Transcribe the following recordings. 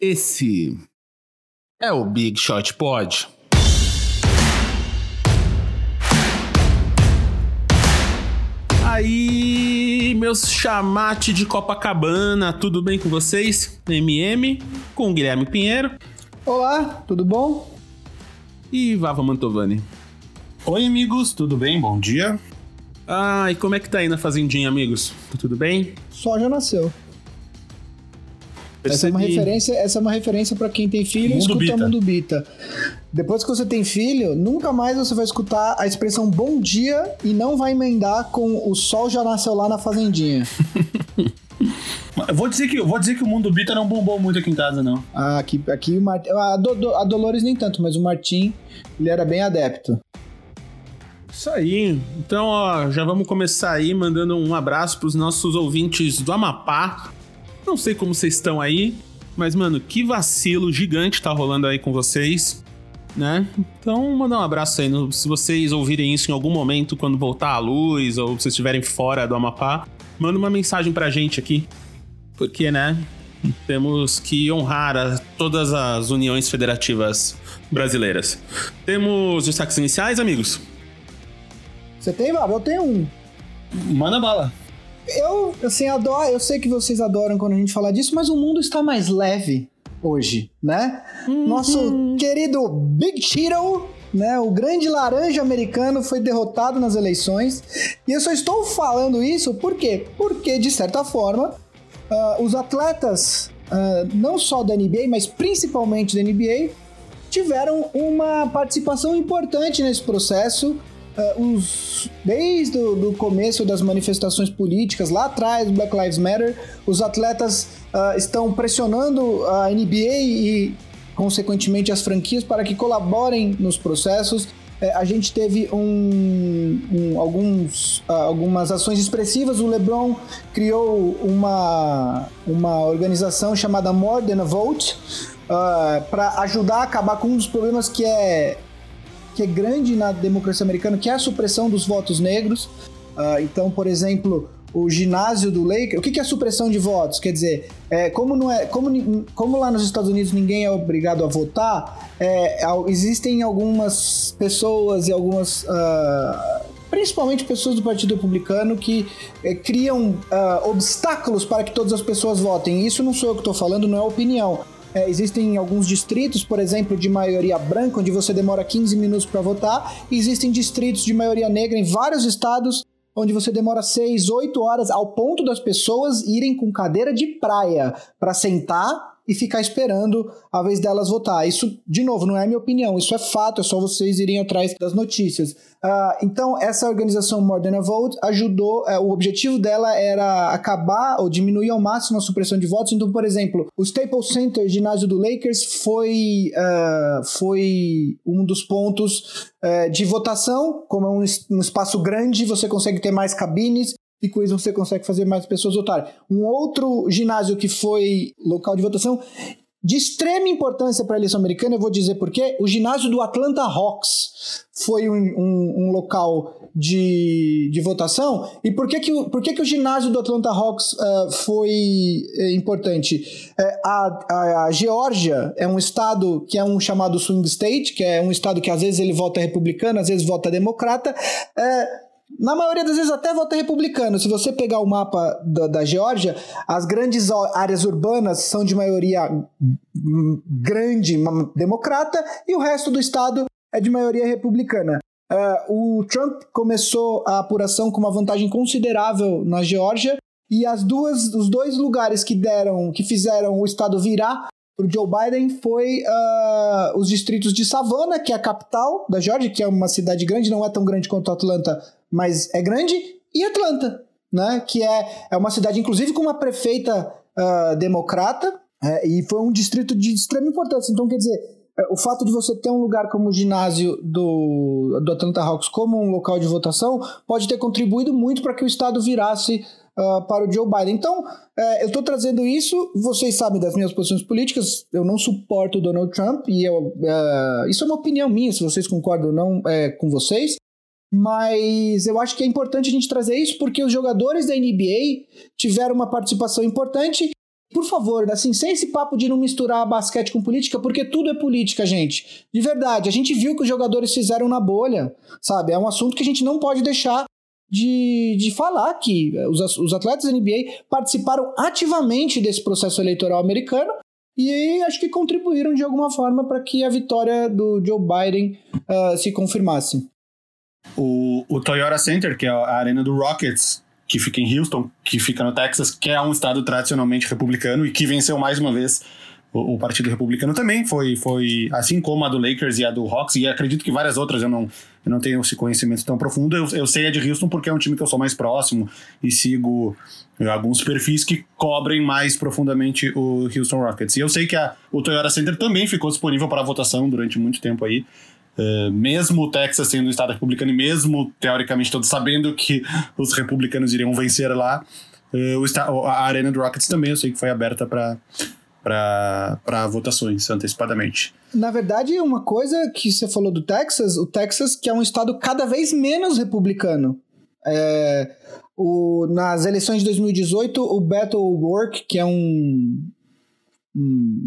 Esse é o Big Shot Pod. Aí, meus chamate de Copacabana, tudo bem com vocês? MM, com o Guilherme Pinheiro. Olá, tudo bom? E Vava Mantovani. Oi, amigos, tudo bem? Bom dia. Ah, e como é que tá aí na fazendinha, amigos? Tá tudo bem? Só já nasceu. Essa é uma referência, essa é uma referência para quem tem filho e escuta Bita. Mundo Bita. Depois que você tem filho, nunca mais você vai escutar a expressão bom dia e não vai emendar com o sol já nasceu lá na fazendinha. vou dizer que vou dizer que o Mundo Bita não bombou muito aqui em casa não. Ah, aqui aqui o Mart... a, Do, a Dolores nem tanto, mas o Martim, ele era bem adepto. Isso aí. Então, ó, já vamos começar aí mandando um abraço para os nossos ouvintes do Amapá, não sei como vocês estão aí, mas, mano, que vacilo gigante tá rolando aí com vocês, né? Então, mandar um abraço aí. Se vocês ouvirem isso em algum momento, quando voltar a luz, ou vocês estiverem fora do Amapá, manda uma mensagem pra gente aqui. Porque, né? Temos que honrar todas as uniões federativas brasileiras. Temos destaques iniciais, amigos? Você tem, Vava? Eu tenho um. Manda bala. Eu, assim, adoro. Eu sei que vocês adoram quando a gente fala disso, mas o mundo está mais leve hoje, né? Uhum. Nosso querido Big Cheeto, né? O grande laranja americano foi derrotado nas eleições. E eu só estou falando isso por quê? Porque, de certa forma, uh, os atletas, uh, não só da NBA, mas principalmente da NBA, tiveram uma participação importante nesse processo uh, os, desde o começo das manifestações políticas, lá atrás, Black Lives Matter, os atletas uh, estão pressionando a NBA e, consequentemente, as franquias para que colaborem nos processos. Uh, a gente teve um, um, alguns, uh, algumas ações expressivas. O LeBron criou uma, uma organização chamada More Than a Vote uh, para ajudar a acabar com um dos problemas que é que é grande na democracia americana, que é a supressão dos votos negros. Uh, então, por exemplo, o ginásio do Lakers. O que é supressão de votos? Quer dizer, é, como, não é, como, como lá nos Estados Unidos ninguém é obrigado a votar, é, existem algumas pessoas e algumas. Uh, principalmente pessoas do Partido Republicano que é, criam uh, obstáculos para que todas as pessoas votem. Isso não sou eu que estou falando, não é opinião. É, existem alguns distritos, por exemplo, de maioria branca, onde você demora 15 minutos para votar. E existem distritos de maioria negra em vários estados, onde você demora 6, 8 horas, ao ponto das pessoas irem com cadeira de praia para sentar e ficar esperando a vez delas votar. Isso, de novo, não é minha opinião, isso é fato, é só vocês irem atrás das notícias. Uh, então, essa organização More Than a Vote ajudou, uh, o objetivo dela era acabar ou diminuir ao máximo a supressão de votos. Então, por exemplo, o Staples Center, ginásio do Lakers, foi, uh, foi um dos pontos uh, de votação. Como é um, um espaço grande, você consegue ter mais cabines, e com isso você consegue fazer mais pessoas votarem. Um outro ginásio que foi local de votação de extrema importância para a eleição americana, eu vou dizer por quê. O ginásio do Atlanta Hawks foi um, um, um, local de, de votação. E por que, que, por que, que o ginásio do Atlanta Hawks uh, foi uh, importante? Uh, a, a, a, Geórgia é um estado que é um chamado swing state, que é um estado que às vezes ele vota republicano, às vezes vota democrata. Uh, na maioria das vezes até vota republicano. Se você pegar o mapa da, da Geórgia, as grandes áreas urbanas são de maioria grande democrata e o resto do estado é de maioria republicana. Uh, o Trump começou a apuração com uma vantagem considerável na Geórgia e as duas, os dois lugares que deram, que fizeram o estado virar para o Joe Biden foi uh, os distritos de Savannah, que é a capital da Geórgia, que é uma cidade grande, não é tão grande quanto Atlanta, mas é grande, e Atlanta, né? Que é, é uma cidade, inclusive, com uma prefeita uh, democrata, é, e foi um distrito de extrema importância. Então, quer dizer, é, o fato de você ter um lugar como o ginásio do, do Atlanta Hawks como um local de votação pode ter contribuído muito para que o estado virasse uh, para o Joe Biden. Então, uh, eu estou trazendo isso, vocês sabem das minhas posições políticas, eu não suporto o Donald Trump, e eu, uh, isso é uma opinião minha, se vocês concordam ou não é com vocês, mas eu acho que é importante a gente trazer isso porque os jogadores da NBA tiveram uma participação importante Por favor, assim, sem esse papo de não misturar basquete com política, porque tudo é política, gente. De verdade, a gente viu que os jogadores fizeram na bolha, sabe? É um assunto que a gente não pode deixar de, de falar que os, os atletas da NBA participaram ativamente desse processo eleitoral americano e acho que contribuíram de alguma forma para que a vitória do Joe Biden uh, se confirmasse. O, o Toyota Center, que é a arena do Rockets, que fica em Houston, que fica no Texas, que é um estado tradicionalmente republicano e que venceu mais uma vez o, o, Partido Republicano também foi, foi, assim como a do Lakers e a do Hawks, e acredito que várias outras eu não, eu não tenho esse conhecimento tão profundo. Eu, eu sei a de Houston porque é um time que eu sou mais próximo e sigo alguns perfis que cobrem mais profundamente o Houston Rockets. E eu sei que a, o Toyota Center também ficou disponível para votação durante muito tempo aí. Uh, mesmo o Texas sendo um estado republicano e mesmo, teoricamente, todos sabendo que os republicanos iriam vencer lá, uh, a arena do Rockets também eu sei que foi aberta para para votações antecipadamente. Na verdade, uma coisa que você falou do Texas, o Texas que é um estado cada vez menos republicano. É, o, nas eleições de 2018, o Beto O'Rourke, que é um,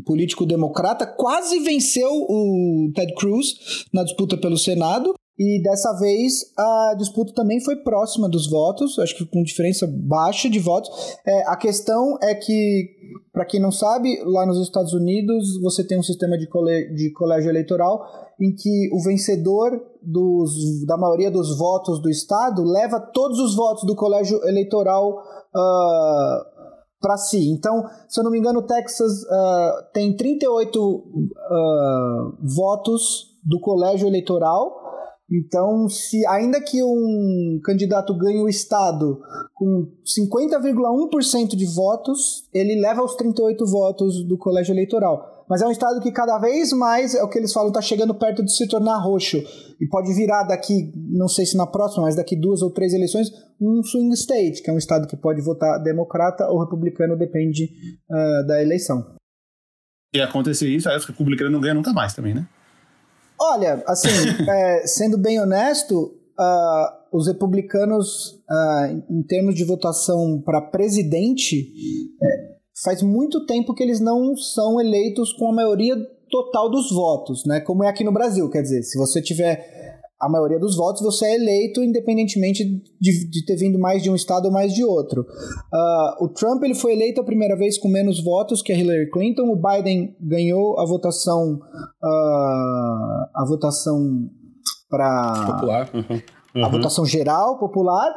político democrata, quase venceu o Ted Cruz na disputa pelo Senado. E dessa vez a disputa também foi próxima dos votos, acho que com diferença baixa de votos. É, a questão é que, para quem não sabe, lá nos Estados Unidos você tem um sistema de, cole, de colégio eleitoral em que o vencedor dos, da maioria dos votos do estado leva todos os votos do colégio eleitoral uh, para si. Então, se eu não me engano, o Texas uh, tem 38 uh, ah, votos do colégio eleitoal então, se ainda que um candidato ganhe o estado com 50,1% de votos, ele leva os 38 votos do colégio eleitoral. Mas é um estado que cada vez mais, é o que eles falam, está chegando perto de se tornar roxo. E pode virar daqui, não sei se na próxima, mas daqui duas ou três eleições, um swing state, que é um estado que pode votar democrata ou republicano, depende uh, da eleição. E acontecer isso, aí os republicanos não ganham nunca mais também, né? Olha, assim, é, sendo bem honesto, uh, os republicanos, uh, em termos de votação para presidente, é, faz muito tempo que eles não são eleitos com a maioria total dos votos, né? Como é aqui no Brasil, quer dizer, se você tiver a maioria dos votos, você é eleito independentemente de, de ter vindo mais de um estado ou mais de outro. Uh, o Trump ele foi eleito a primeira vez com menos votos que a Hillary Clinton. O Biden ganhou a votação uh, a votação para popular. Uhum uhum. a votação geral, popular.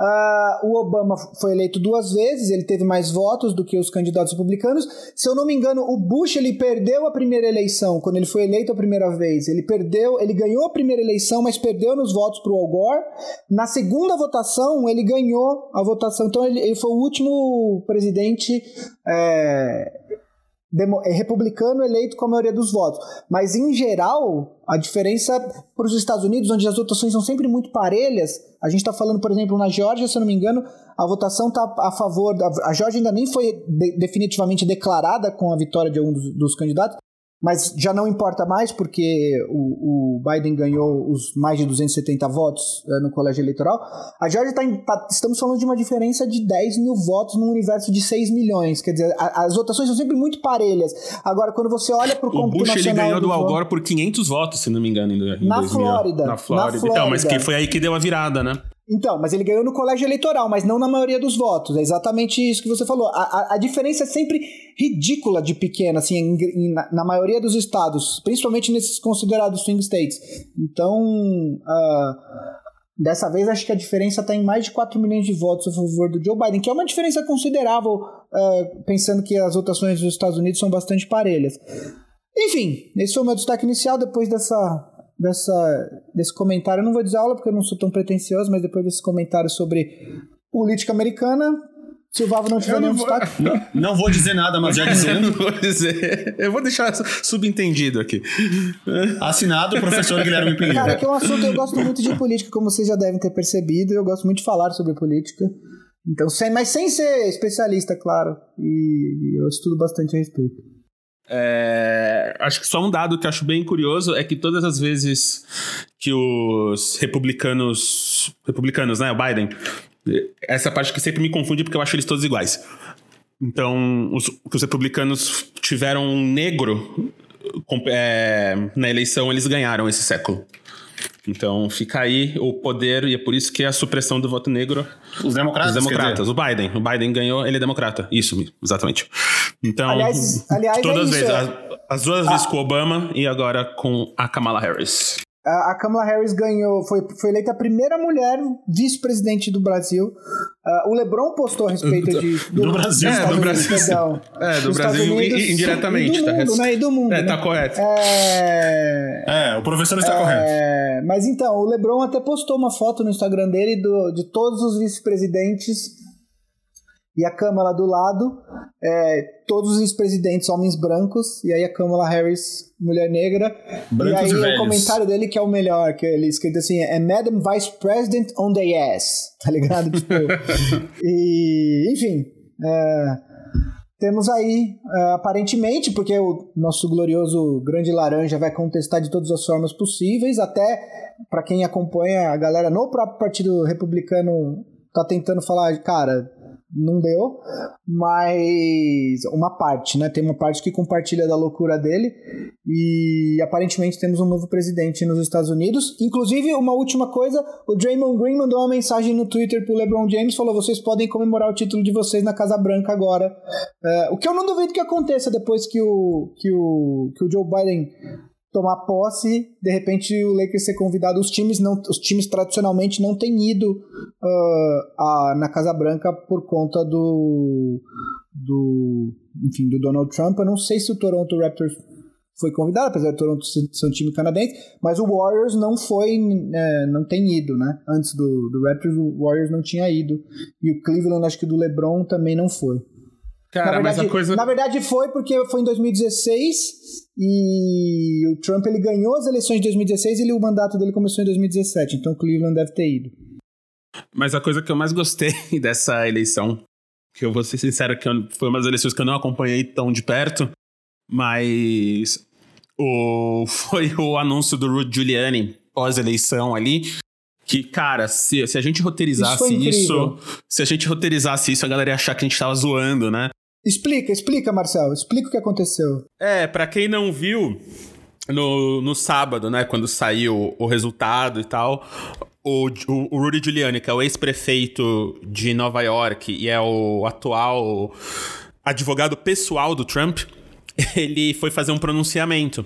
Uh, o Obama foi eleito duas vezes, ele teve mais votos do que os candidatos republicanos. Se eu não me engano, o Bush ele perdeu a primeira eleição, quando ele foi eleito a primeira vez. Ele perdeu, ele ganhou a primeira eleição, mas perdeu nos votos para o Al Gore. Na segunda votação, ele ganhou a votação. Então, ele, ele foi o último presidente. É, é republicano eleito com a maioria dos votos. Mas, em geral, a diferença para os Estados Unidos, onde as votações são sempre muito parelhas, a gente está falando, por exemplo, na Geórgia, se eu não me engano, a votação está a favor. A Geórgia ainda nem foi de, definitivamente declarada com a vitória de algum dos, dos candidatos, mas já não importa mais porque o, o Biden ganhou os mais de 270 votos é, no colégio eleitoral. A Georgia está tá, estamos falando de uma diferença de 10 mil votos num universo de 6 milhões. Quer dizer, a, as votações são sempre muito parelhas. Agora, quando você olha para o cômputo Bush, nacional... ele ganhou do Al Gore por 500 votos, se não me engano, em, em na 2000. Flórida. Na Flórida. Na Flórida. Então, mas que foi aí que deu a virada, né? Então, mas ele ganhou no colégio eleitoral, mas não na maioria dos votos. É exatamente isso que você falou. A, a, a diferença é sempre ridícula de pequena, assim, em, em, na, na, maioria dos estados, principalmente nesses considerados swing states. Então, uh, dessa vez acho que a diferença está em mais de 4 milhões de votos a favor do Joe Biden, que é uma diferença considerável, uh, pensando que as votações dos Estados Unidos são bastante parelhas. Enfim, esse foi o meu destaque inicial. Depois dessa dessa, desse comentário. Eu não vou dizer aula porque eu não sou tão pretencioso, mas depois desse comentário sobre política americana, se o Vavo não tiver nenhum destaque. Não, não, vou dizer nada, mas já dizendo. eu vou dizer. Eu vou deixar subentendido aqui. Assinado o professor Guilherme Pinheiro. Cara, que é um assunto eu gosto muito de política, como vocês já devem ter percebido. Eu gosto muito de falar sobre política. Então, sem, mas sem ser especialista, claro. E, e eu estudo bastante a respeito. É, acho que só um dado que acho bem curioso é que todas as vezes que os republicanos. Republicanos, né? O Biden. Essa parte que sempre me confunde porque eu acho eles todos iguais. Então, os, os republicanos tiveram um negro é, na eleição, eles ganharam esse século. Então fica aí o poder, e é por isso que é a supressão do voto negro. Os democratas. Os democratas. O Biden. O Biden ganhou, ele é democrata. Isso, exatamente. Então, aliás, aliás todas é as vezes. é. As, as duas vezes com o Obama e agora com a Kamala Harris. A Kamala Harris ganhou, foi, foi eleita a primeira mulher vice-presidente do Brasil. Uh, o LeBron postou a respeito de, do, do Brasil. É, do Brasil. É, do Brasil Unidos, indiretamente. E do mundo, tá, né? E do mundo. É, né? tá correto. É... é, o professor está é... correto. Mas então, o LeBron até postou uma foto no Instagram dele do, de todos os vice-presidentes e a Câmara do lado, é, todos os vice-presidentes homens brancos, e aí a Kamala Harris, mulher negra. Brancos e aí e o comentário dele que é o melhor, que ele escrito assim, é Madam Vice President on the ass, tá ligado? Tipo, e, enfim, é, temos aí, é, aparentemente, porque o nosso glorioso Grande Laranja vai contestar de todas as formas possíveis, até para quem acompanha a galera no próprio Partido Republicano tá tentando falar, cara, não deu, mas uma parte, né? Tem uma parte que compartilha da loucura dele e aparentemente temos um novo presidente nos Estados Unidos. Inclusive, uma última coisa, o Draymond Green mandou uma mensagem no Twitter pro LeBron James, falou: vocês podem comemorar o título de vocês na Casa Branca agora. Uh, o que eu não duvido que aconteça depois que o, que o, que o Joe Biden tomar posse, de repente o Lakers ser convidado, os times não, os times tradicionalmente não têm ido uh, a, na Casa Branca por conta do do enfim do Donald Trump. Eu não sei se o Toronto Raptors foi convidado, apesar do Toronto ser um time canadense, mas o Warriors não foi, é, não tem ido, né? Antes do, do Raptors, o Warriors não tinha ido e o Cleveland, acho que do LeBron também não foi. Cara, na verdade, mas a coisa. Na verdade foi porque foi em 2016 e o Trump ele ganhou as eleições de 2016 e o mandato dele começou em 2017, então o Cleveland deve ter ido. Mas a coisa que eu mais gostei dessa eleição, que eu vou ser sincero que foi uma das eleições que eu não acompanhei tão de perto, mas o, foi o anúncio do Rudy Giuliani pós-eleição ali, que, cara, se, se a gente roteirizasse isso, isso, se a gente roteirizasse isso, a galera ia achar que a gente tava zoando, né? Explica, explica, Marcel. Explica o que aconteceu. É, para quem não viu, no, no sábado, né, quando saiu o resultado e tal, o, o, Rudy Giuliani, que é o ex-prefeito de Nova York e é o atual advogado pessoal do Trump, ele foi fazer um pronunciamento.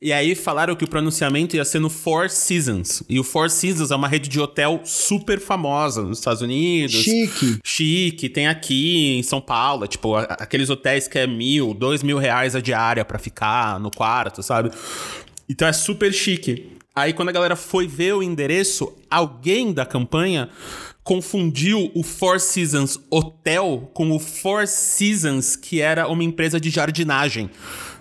E aí falaram que o pronunciamento ia ser no Four Seasons. E o Four Seasons é uma rede de hotel super famosa nos Estados Unidos. Chique. Chique. Tem aqui em São Paulo, tipo, aqueles hotéis que é mil, dois mil reais a diária para ficar no quarto, sabe? Então é super chique. Aí quando a galera foi ver o endereço, alguém da campanha confundiu o Four Seasons Hotel com o Four Seasons, que era uma empresa de jardinagem.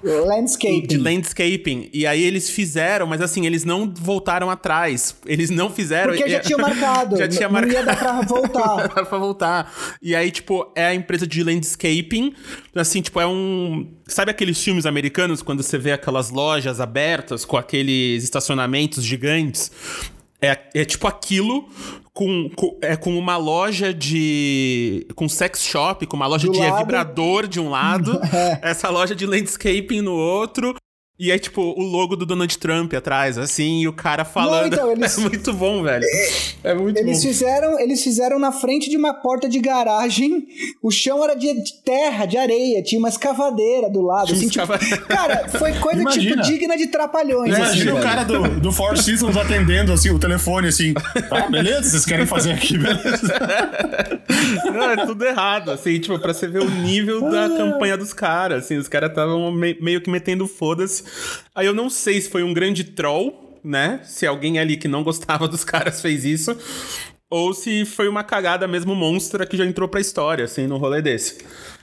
Landscaping. De landscaping. E aí eles fizeram, mas assim, eles não voltaram atrás. Eles não fizeram. Porque já tinha marcado. já tinha não marcado. ia dar pra voltar. pra voltar. E aí, tipo, é a empresa de landscaping. Assim, tipo, é um. Sabe aqueles filmes americanos quando você vê aquelas lojas abertas com aqueles estacionamentos gigantes? É, é tipo aquilo com, com, é, com uma loja de. com sex shop, com uma loja Do de lado. vibrador de um lado, É. essa loja de landscaping no outro. E aí, tipo, o logo do Donald Trump atrás, assim, e o cara falando. então, eles- É muito bom, velho. É muito Eles bom. fizeram, eles fizeram na frente de uma porta de garagem. O chão era de terra, de areia, tinha uma escavadeira do lado. Assim, tipo, cara, foi coisa Imagina. tipo digna de trapalhões. assim, Imagina o velho. cara do, do Four Seasons atendendo assim, o telefone assim. Tá, beleza? Vocês querem fazer aqui, beleza? Não, é tudo errado, assim, tipo, pra você ver o nível da campanha dos caras, assim, os caras estavam me- meio que metendo foda-se. Aí eu não sei se foi um grande troll, né? Se alguém ali que não gostava dos caras fez isso, ou se foi uma cagada mesmo monstra que já entrou pra história, assim, no rolê desse.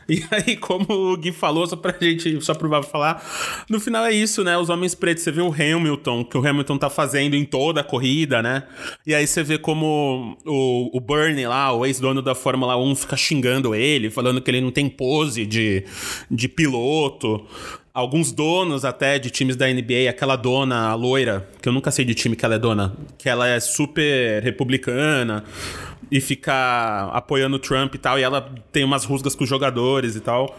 E aí, como o Gui falou, só pra gente, só pro Vavo falar, no final é isso, né? Os homens pretos, você vê o Hamilton, que o Hamilton tá fazendo em toda a corrida, né? E aí você vê como o, o Bernie lá, o ex-dono da Fórmula 1, fica xingando ele, falando que ele não tem pose de, de piloto. Alguns donos até de times da NBA, aquela dona loira, que eu nunca sei de time que ela é dona, que ela é super republicana. e fica apoiando o Trump e tal, e ela tem umas rusgas com os jogadores e tal.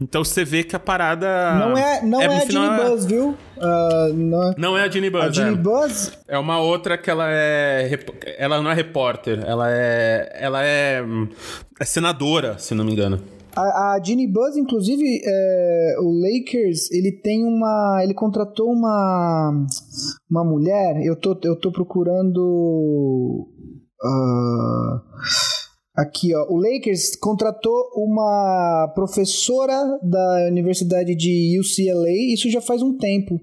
Então você vê que a parada. Não é, não é, é a Ginny é... Buzz, viu? Uh, não, é... não é a Ginny Buzz. A Ginny é. Buzz. É uma outra que ela é. Ela não é repórter, ela é. Ela é. É senadora, se não me engano. A, a Ginny Buzz, inclusive, é, o Lakers, ele tem uma. Ele contratou uma. Uma mulher. Eu tô, eu tô procurando. Uh, Aqui, ó, o Lakers contratou uma professora da Universidade de UCLA, isso já faz um tempo.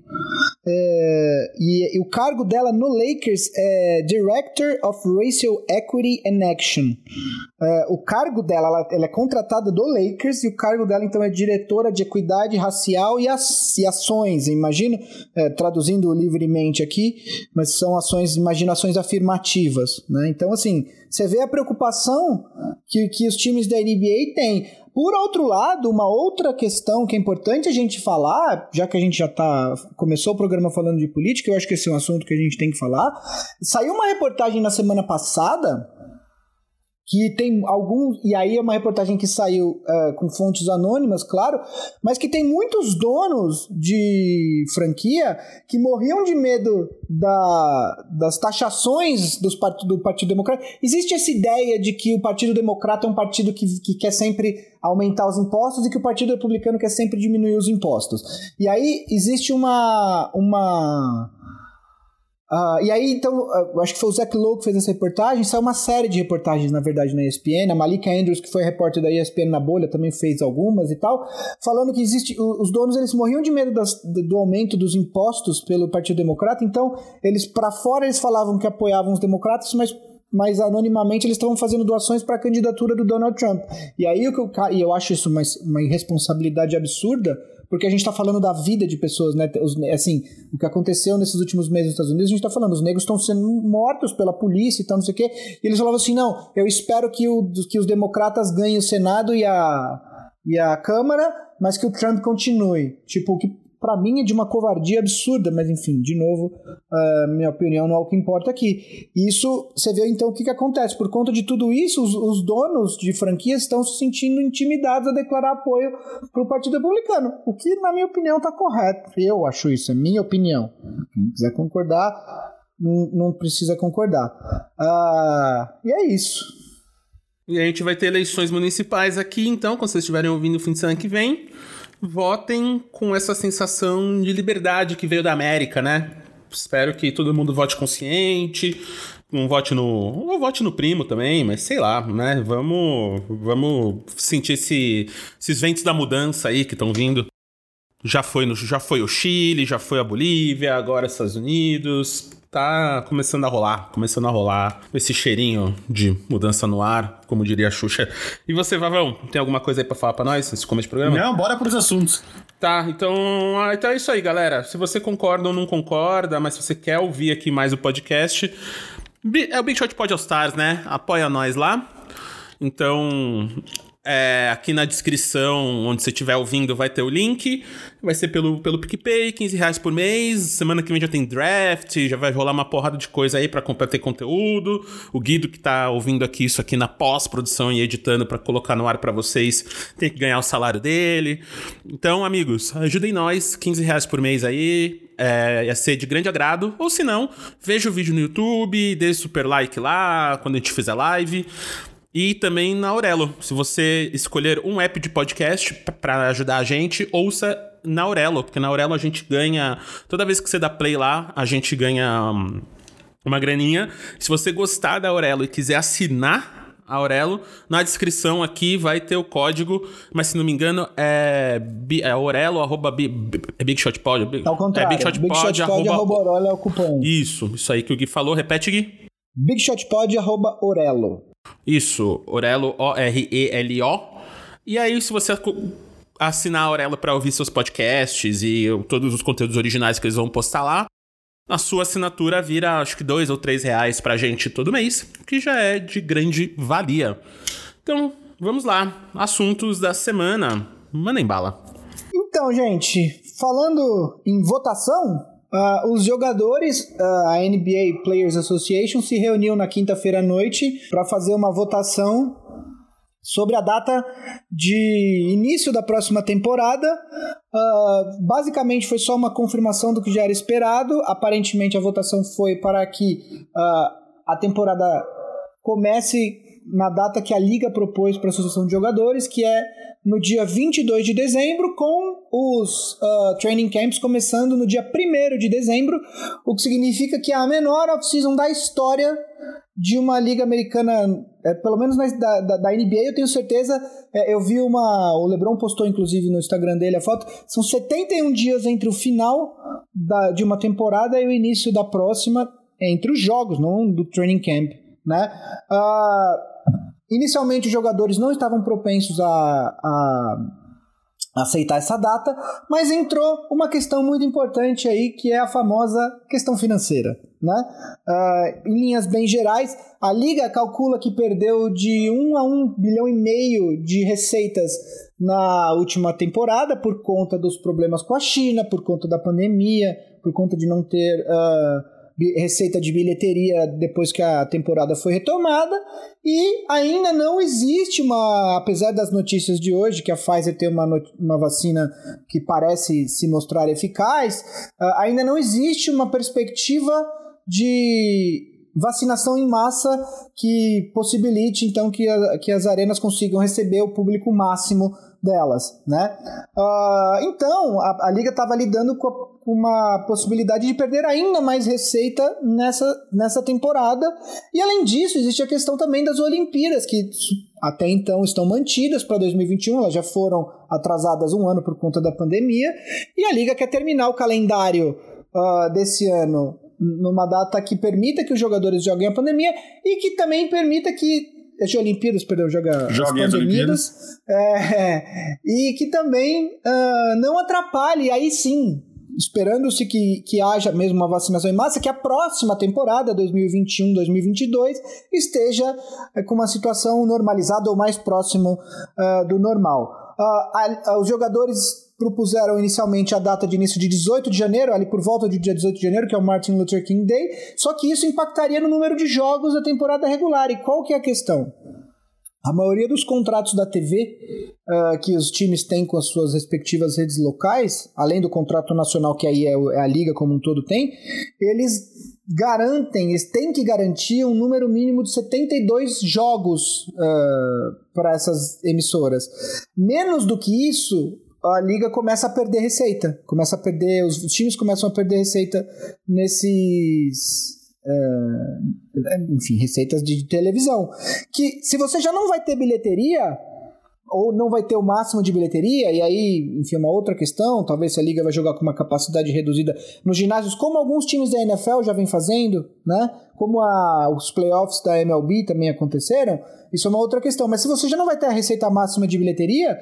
É, e, e, o cargo dela no Lakers é Director of Racial Equity and Action. É, o cargo dela, ela, ela, é contratada do Lakers e o cargo dela então é diretora de equidade racial e, as, e ações, imagino, é, traduzindo livremente aqui, mas são ações, imaginações afirmativas, né? Então, assim, você vê a preocupação que, que os times da NBA têm. Por outro lado, uma outra questão que é importante a gente falar, já que a gente já tá começou o programa falando de política, eu acho que esse é um assunto que a gente tem que falar. Saiu uma reportagem na semana passada que tem alguns, e aí é uma reportagem que saiu uh, com fontes anônimas, claro, mas que tem muitos donos de franquia que morriam de medo da, das taxações dos part, do Partido Democrata. Existe essa ideia de que o Partido Democrata é um partido que, que quer sempre aumentar os impostos e que o Partido Republicano quer sempre diminuir os impostos. E aí existe uma. uma Uh, e aí, então, uh, acho que foi o Zach Lowe que fez essa reportagem. Saiu uma série de reportagens, na verdade, na ESPN. A Malika Andrews, que foi repórter da ESPN na bolha, também fez algumas e tal. Falando que existe. Os donos eles morriam de medo das, do aumento dos impostos pelo Partido Democrata. Então, eles, para fora, eles falavam que apoiavam os democratas, mas mas anonimamente eles estavam fazendo doações para a candidatura do Donald Trump. E aí eu, e eu acho isso uma, uma irresponsabilidade absurda, porque a gente está falando da vida de pessoas, né? Os, assim, o que aconteceu nesses últimos meses nos Estados Unidos, a gente está falando, os negros estão sendo mortos pela polícia e tal, não sei o quê. E eles falavam assim: não, eu espero que, o, que os democratas ganhem o Senado e a, e a Câmara, mas que o Trump continue. Tipo, que para mim é de uma covardia absurda, mas enfim, de novo, uh, minha opinião não é o que importa aqui. Isso, você vê então o que, que acontece. Por conta de tudo isso, os, os donos de franquias estão se sentindo intimidados a declarar apoio para o Partido Republicano, o que, na minha opinião, está correto. Eu acho isso, é minha opinião. Quem quiser concordar, não, precisa concordar. Uh, e é isso. E a gente vai ter eleições municipais aqui, então, quando vocês estiverem ouvindo o fim de semana que vem votem com essa sensação de liberdade que veio da América, né? Espero que todo mundo vote consciente, não vote no. Ou vote no primo também, mas sei lá, né? Vamos, vamos sentir esse, esses ventos da mudança aí que estão vindo. Já foi, no, já foi o Chile, já foi a Bolívia, agora Estados Unidos tá começando a rolar, começando a rolar esse cheirinho de mudança no ar, como diria a Xuxa. E você, Vavão, tem alguma coisa aí pra falar pra nós nesse começo de programa? Não, bora pros assuntos. Tá, então, ah, então é isso aí, galera. Se você concorda ou não concorda, mas se você quer ouvir aqui mais o podcast, é o Big Shot Pod All Stars, né? Apoia nós lá. Então, é, aqui na descrição, onde você estiver ouvindo, vai ter o link. Vai ser pelo, pelo PicPay, 15 reais por mês. Semana que vem já tem draft, já vai rolar uma porrada de coisa aí pra ter conteúdo. O Guido que tá ouvindo aqui isso aqui na pós-produção e editando para colocar no ar para vocês, tem que ganhar o salário dele. Então, amigos, ajudem nós, 15 reais por mês aí. É, ia ser de grande agrado. Ou se não, veja o vídeo no YouTube, dê super like lá quando a gente fizer live. E também na Aurelo. Se você escolher um app de podcast para ajudar a gente, ouça na Aurelo, porque na Aurelo a gente ganha. Toda vez que você dá play lá, a gente ganha um, uma graninha. Se você gostar da Aurelo e quiser assinar a Aurelo, na descrição aqui vai ter o código, mas se não me engano é, é Aurelo, arroba é Big Shot Pod. Ao contrário, é Big Shot Pod, Big Shot arroba, arroba Aurelo é o cupom. Isso, isso aí que o Gui falou. Repete, Gui. Big Shot Pod, arroba Aurelo. Isso, Orelo, O-R-E-L-O. E aí, se você assinar a Aurelo para ouvir seus podcasts e todos os conteúdos originais que eles vão postar lá, a sua assinatura vira acho que dois ou três reais pra gente todo mês, que já é de grande valia. Então, vamos lá. Assuntos da semana. Mandem bala. Então, gente, falando em votação, Uh, os jogadores, uh, a NBA Players Association, se reuniu na quinta-feira à noite para fazer uma votação sobre a data de início da próxima temporada. Uh, basicamente foi só uma confirmação do que já era esperado. Aparentemente a votação foi para que a temporada comece na data que a liga propôs para a associação de jogadores, que é no dia 22 de dezembro, com os uh, training camps começando no dia 1 de dezembro, o que significa que é a menor off-season da história de uma liga americana, é, pelo menos na, da, da, da, NBA, eu tenho certeza. É, eu vi uma. O LeBron postou inclusive no Instagram dele a foto. São 71 dias entre o final da, de uma temporada e o início da próxima, entre os jogos, não do training camp. Né? Uh, Inicialmente, os jogadores não estavam propensos a, a aceitar essa data, mas entrou uma questão muito importante aí, que é a famosa questão financeira. Né? Uh, em linhas bem gerais, a Liga calcula que perdeu de 1 a 1 bilhão e meio de receitas na última temporada por conta dos problemas com a China, por conta da pandemia, por conta de não ter. Uh, receita de bilheteria depois que a temporada foi retomada e ainda não existe uma, apesar das notícias de hoje que a Pfizer tem uma, uma vacina que parece se mostrar eficaz, uh, ainda não existe uma perspectiva de vacinação em massa que possibilite então que, a, que as arenas consigam receber o público máximo delas, né? Uh, então a, a liga estava lidando com, a, uma possibilidade de perder ainda mais receita nessa, nessa temporada. E além disso existe a questão também das Olimpíadas que até então estão mantidas para 2021, elas já foram atrasadas um ano por conta da pandemia. E a liga quer terminar o calendário uh, desse ano numa data que permita que os jogadores joguem a pandemia e que também permita que as Olimpíadas, perdão, joga Joguem as, as Olimpíadas. É, e que também uh, não atrapalhe, aí sim, esperando-se que, que haja mesmo uma vacinação em massa, que a próxima temporada, 2021-2022, esteja uh, com uma situação normalizada ou mais próximo uh, do normal. Uh, os jogadores propuseram inicialmente a data de início de 18 de janeiro, ali por volta do dia 18 de janeiro, que é o Martin Luther King Day, só que isso impactaria no número de jogos da temporada regular. E qual que é a questão? A maioria dos contratos da TV uh, ah, que os times têm com as suas respectivas redes locais, além do contrato nacional que aí é, é a liga como um todo tem, eles garantem, eles têm que garantir um número mínimo de 72 jogos uh, para essas emissoras. Menos do que isso, a liga começa a perder receita. Começa a perder, os times começam a perder receita nesses. Uh, enfim, receitas de televisão. Que se você já não vai ter bilheteria, ou não vai ter o máximo de bilheteria, e aí, enfim, uma outra questão, talvez se a liga vai jogar com uma capacidade reduzida nos ginásios, como alguns times da NFL já vem fazendo, né? Como a, os playoffs da MLB também aconteceram, isso é uma outra questão. Mas se você já não vai ter a receita máxima de bilheteria,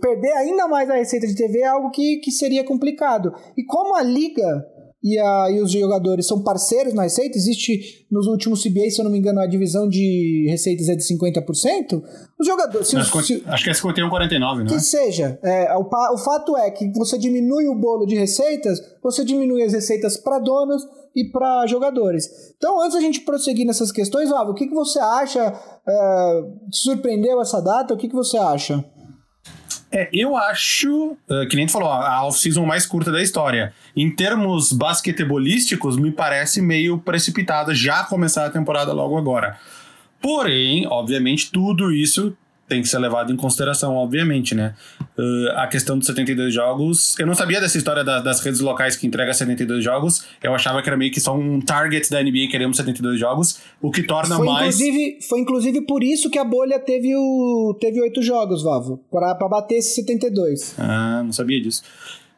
perder ainda mais a receita de TV é algo que, que seria complicado. E como a liga e, a, e os jogadores são parceiros na receita, existe nos últimos CBA, se eu não me engano, a divisão de receitas é de 50%, os jogadores... Se, acho, se, acho que é 51, 49, não Que é? seja. É, o, o fato é que você diminui o bolo de receitas, você diminui as receitas para donos e para jogadores. Então, antes da gente prosseguir nessas questões, Lavo, o que, que você acha? Uh, te surpreendeu essa data? O que, que você acha? É, eu acho, uh, que nem tu falou, a off-season mais curta da história. Em termos basquetebolísticos, me parece meio precipitada já começar a temporada logo agora. Porém, obviamente, tudo isso tem que ser levado em consideração, obviamente, né? Uh, a questão dos 72 jogos. Eu não sabia dessa história da, das redes locais que entrega 72 jogos. Eu achava que era meio que só um target da NBA queremos 72 jogos, o que torna foi mais. Inclusive, foi inclusive por isso que a bolha teve o teve oito jogos, Vavo, para bater esses 72. Ah, não sabia disso.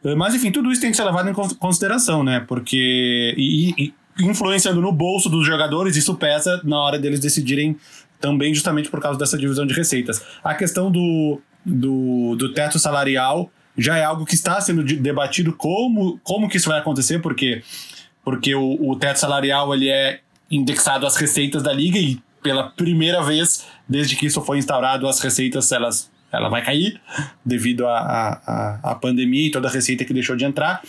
Uh, mas enfim, tudo isso tem que ser levado em consideração, né? Porque. E, e, influenciando no bolso dos jogadores, isso pesa na hora deles decidirem também justamente por causa dessa divisão de receitas. A questão do, do, do teto salarial já é algo que está sendo debatido como, como que isso vai acontecer, porque, porque o, o teto salarial ele é indexado às receitas da liga e pela primeira vez desde que isso foi instaurado as receitas elas ela vai cair devido à pandemia e toda a receita que deixou de entrar.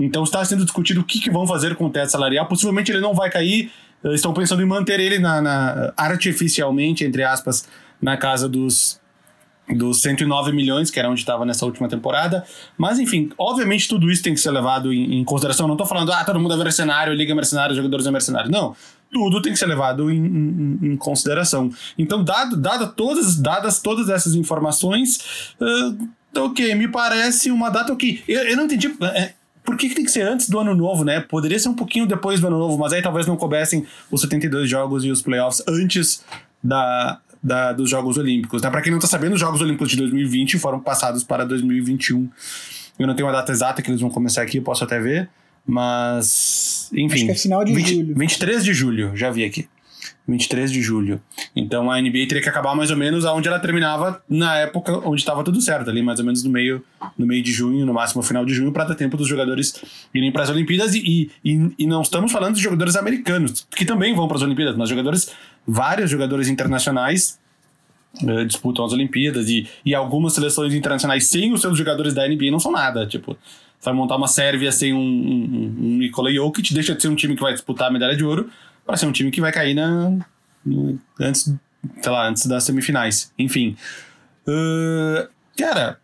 Então está sendo discutido o que, que vão fazer com o teto salarial. Possivelmente ele não vai cair. Estão pensando em manter ele na, na artificialmente, entre aspas, na casa dos dos 109 milhões, que era onde estava nessa última temporada. Mas, enfim, obviamente tudo isso tem que ser levado em, em consideração. Não estou falando, ah, todo mundo é mercenário, liga mercenário, jogadores é mercenário. Não. Tudo tem que ser levado em, em, em consideração. Então, dado, dado todas, dadas todas essas informações, uh, ok, me parece uma data ok. Eu, eu não entendi. É, por que, que, tem que ser antes do ano novo, né? Poderia ser um pouquinho depois do ano novo, mas aí talvez não coubessem os 72 jogos e os playoffs antes da, da, dos Jogos Olímpicos. Né? Para quem não está sabendo, os Jogos Olímpicos de 2020 foram passados para 2021. Eu não tenho a data exata que eles vão começar aqui, eu posso até ver. Mas, enfim. Acho que é final de 20, julho. 23 de julho, já vi aqui. 23 de julho. Então a NBA teria que acabar mais ou menos onde ela terminava na época onde estava tudo certo, ali mais ou menos no meio, no meio de junho, no máximo final de junho, para dar tempo dos jogadores irem para as Olimpíadas. E, e, e não estamos falando de jogadores americanos, que também vão para as Olimpíadas, mas jogadores, vários jogadores internacionais uh, disputam as Olimpíadas e, e algumas seleções internacionais sem os seus jogadores da NBA não são nada. Tipo, vai montar uma Sérvia sem um, um, um Nikola Jokic, deixa de ser um time que vai disputar a medalha de ouro para ser um time que vai cair na, no, antes, sei lá, antes das semifinais. Enfim. Uh, cara,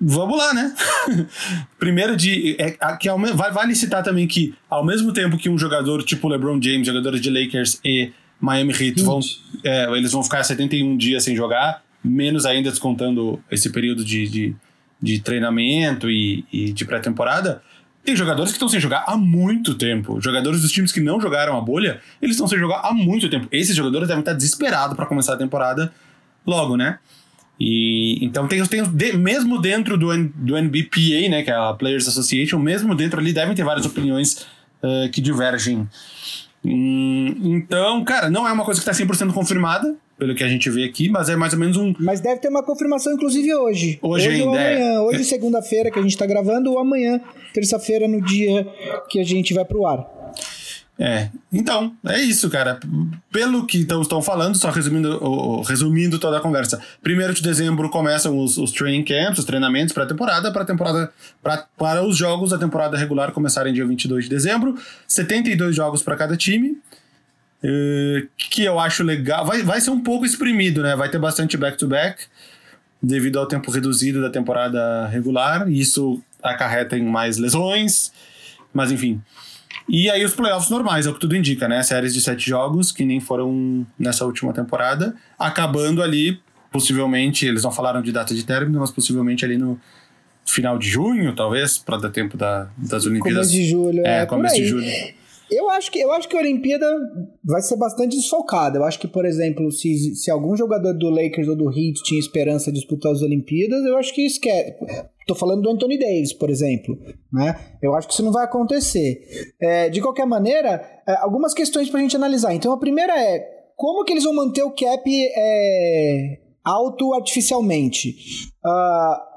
vamos lá, né? Primeiro de. É, que ao, vai, vale citar também que, ao mesmo tempo que um jogador tipo LeBron James, jogadores de Lakers e Miami Heat, vão, é, eles vão ficar 71 dias sem jogar, menos ainda descontando esse período de, de, de treinamento e, e de pré-temporada. Tem jogadores que estão sem jogar há muito tempo. Jogadores dos times que não jogaram a bolha, eles estão sem jogar há muito tempo. Esses jogadores devem estar desesperados para começar a temporada logo, né? E então tem, tem de, mesmo dentro do, do NBPA, né, que é a Players Association, mesmo dentro ali devem ter várias opiniões uh, que divergem. Hum, então, cara, não é uma coisa que está 100% confirmada, pelo que a gente vê aqui, mas é mais ou menos um. Mas deve ter uma confirmação, inclusive, hoje. Hoje, hoje ainda. Ou amanhã. É. Hoje, segunda-feira, que a gente está gravando, ou amanhã, terça-feira, no dia que a gente vai pro ar. É, então, é isso, cara. Pelo que estão falando, só resumindo, resumindo toda a conversa. Primeiro de dezembro começam os, os training camps, os treinamentos para temporada, para temporada pra, para os jogos da temporada regular começarem dia 22 de dezembro. 72 jogos para cada time. Uh, que eu acho legal. Vai, vai ser um pouco exprimido, né? Vai ter bastante back-to-back, -back, devido ao tempo reduzido da temporada regular. Isso acarreta em mais lesões, mas enfim. E aí os playoffs normais, é o que tudo indica, né? Séries de sete jogos, que nem foram nessa última temporada, acabando ali, possivelmente, eles não falaram de data de término, mas possivelmente ali no final de junho, talvez, para dar tempo da, das Olimpíadas. Começo de julho, é. É, começo de julho. Eu acho, que, eu acho que a Olimpíada vai ser bastante desfocada. Eu acho que, por exemplo, se, se algum jogador do Lakers ou do Heat tinha esperança de disputar as Olimpíadas, eu acho que esquece. Tô falando do Anthony Davis, por exemplo. Né? Eu acho que isso não vai acontecer. É, de qualquer maneira, é, algumas questões para a gente analisar. Então, a primeira é como que eles vão manter o cap é, alto artificialmente? Uh,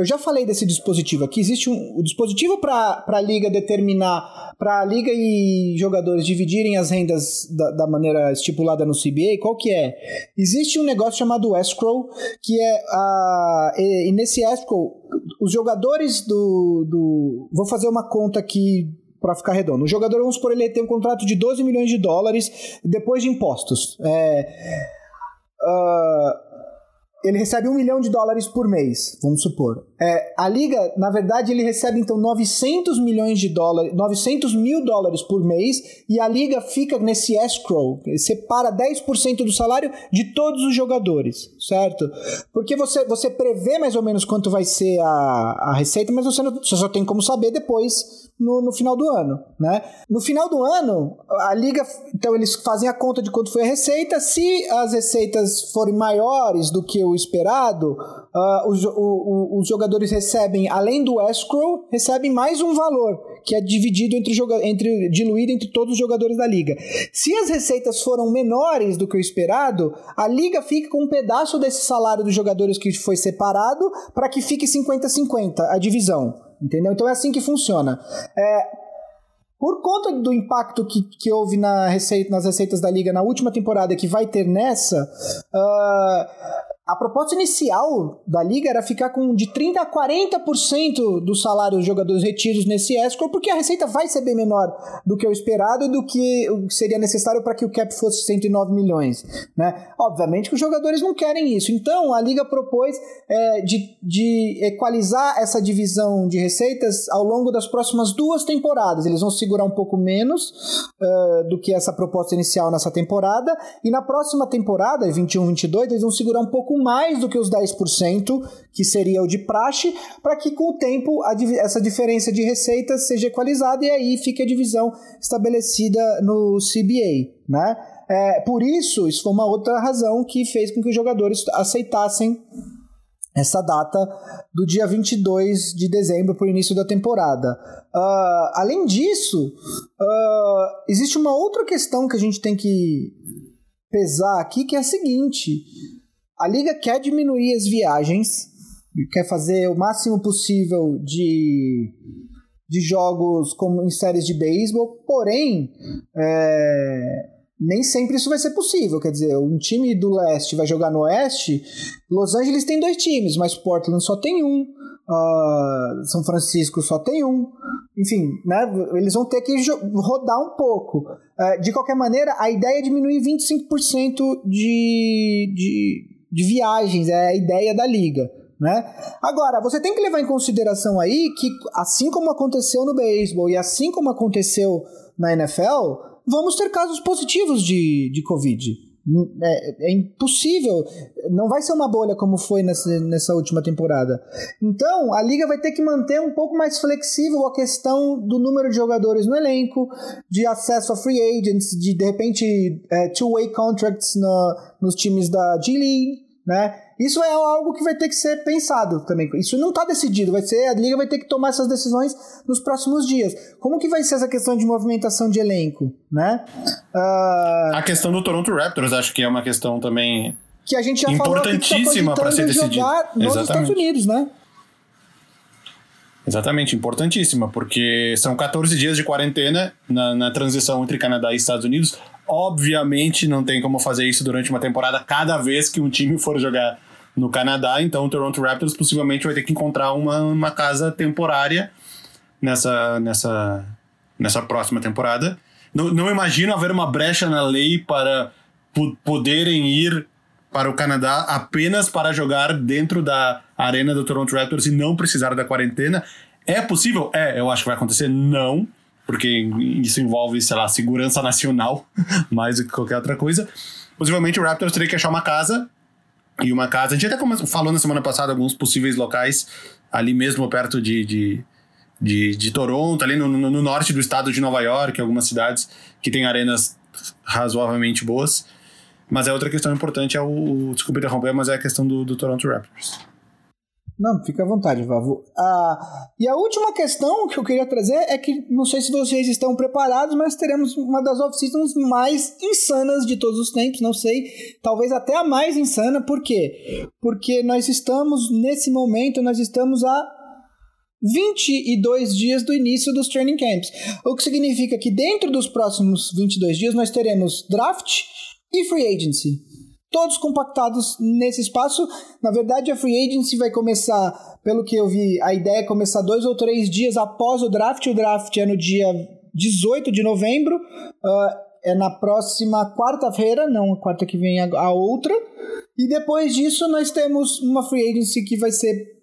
eu já falei desse dispositivo aqui. Existe um o dispositivo para a liga determinar, para a liga e jogadores dividirem as rendas da, da, maneira estipulada no CBA. Qual que é? Existe um negócio chamado escrow, que é a e, e nesse escrow os jogadores do, do vou fazer uma conta aqui para ficar redondo. O jogador, vamos supor, ele tem um contrato de 12 milhões de dólares depois de impostos. É, uh, ele recebe um milhão de dólares por mês, vamos supor. É, a liga, na verdade, ele recebe então 900 milhões de dólares, 900 mil dólares por mês, e a liga fica nesse escrow, separa 10% do salário de todos os jogadores, certo? Porque você, você prevê mais ou menos quanto vai ser a, a receita, mas você, não, você só tem como saber depois no, no final do ano, né? No final do ano, a liga, então eles fazem a conta de quanto foi a receita. Se as receitas forem maiores do que o esperado, uh, os, o, o, os jogadores recebem, além do escrow, recebem mais um valor que é dividido entre, entre diluído entre todos os jogadores da liga. Se as receitas foram menores do que o esperado, a liga fica com um pedaço desse salário dos jogadores que foi separado para que fique 50-50 a divisão. Entendeu? Então é assim que funciona. É, por conta do impacto que, que houve na receita, nas receitas da liga na última temporada que vai ter nessa, uh, a proposta inicial da liga era ficar com de 30% a 40% do salário dos jogadores retidos nesse escrow, porque a receita vai ser bem menor do que o esperado e do que seria necessário para que o cap fosse 109 milhões. Né? Obviamente que os jogadores não querem isso. Então a liga propôs é, de, de equalizar essa divisão de receitas ao longo das próximas duas temporadas. Eles vão segurar um pouco menos uh, do que essa proposta inicial nessa temporada, e na próxima temporada, 21-22, eles vão segurar um pouco mais do que os 10%, que seria o de praxe, para que com o tempo a, essa diferença de receitas seja equalizada e aí fique a divisão estabelecida no CBA, né? É, por isso, isso foi uma outra razão que fez com que os jogadores aceitassem essa data do dia 22 de dezembro para o início da temporada. Uh, além disso, uh, existe uma outra questão que a gente tem que pesar aqui, que é a seguinte: a liga quer diminuir as viagens, quer fazer o máximo possível de, de jogos como em séries de beisebol, porém é, nem sempre isso vai ser possível. Quer dizer, um time do leste vai jogar no oeste. Los Angeles tem dois times, mas Portland só tem um. Uh, São Francisco só tem um. Enfim, né, eles vão ter que rodar um pouco. Uh, de qualquer maneira, a ideia é diminuir 25% de, de de viagens, é a ideia da liga. Né? Agora, você tem que levar em consideração aí que, assim como aconteceu no beisebol e assim como aconteceu na NFL, vamos ter casos positivos de, de Covid. É, é, impossível, não vai ser uma bolha como foi nessa, nessa última temporada. Então, a liga vai ter que manter um pouco mais flexível a questão do número de jogadores no elenco, de acesso a free agents, de de repente é, two-way contracts no, nos times da G-League, né? Isso é algo que vai ter que ser pensado também. Isso não está decidido, vai ser a liga vai ter que tomar essas decisões nos próximos dias. Como que vai ser essa questão de movimentação de elenco, né? Uh... A questão do Toronto Raptors acho que é uma questão também que a gente já importantíssima para ser decidida nos Exatamente. Estados Unidos, né? Exatamente, importantíssima, porque são 14 dias de quarentena na, na transição entre Canadá e Estados Unidos. Obviamente não tem como fazer isso durante uma temporada cada vez que um time for jogar no Canadá, então o Toronto Raptors possivelmente vai ter que encontrar uma, uma casa temporária nessa, nessa, nessa próxima temporada. Não, não imagino haver uma brecha na lei para poderem ir para o Canadá apenas para jogar dentro da arena do Toronto Raptors e não precisar da quarentena. É possível? É, eu acho que vai acontecer. Não porque isso envolve, sei lá, segurança nacional mais do que qualquer outra coisa. Possivelmente o Raptors teria que achar uma casa e uma casa. A gente até falou na semana passada alguns possíveis locais ali mesmo perto de, de, de, de Toronto, ali no, no, no, norte do estado de Nova York, algumas cidades que têm arenas razoavelmente boas. Mas é outra questão importante, é o. Desculpa interromper, mas é a questão do, do Toronto Raptors. Não, fica à vontade, Vavo. Ah, e a última questão que eu queria trazer é que, não sei se vocês estão preparados, mas teremos uma das off-seasons mais insanas de todos os tempos, não sei, talvez até a mais insana, por quê? Porque nós estamos, nesse momento, nós estamos a 22 dias do início dos training camps, o que significa que dentro dos próximos 22 dias nós teremos draft e free agency todos compactados nesse espaço. Na verdade, a free agency vai começar, pelo que eu vi, a ideia é começar dois ou três dias após o draft. O draft é no dia 18 de novembro, uh, é na próxima quarta-feira, não a quarta que vem, a, outra. E depois disso, nós temos uma free agency que vai ser.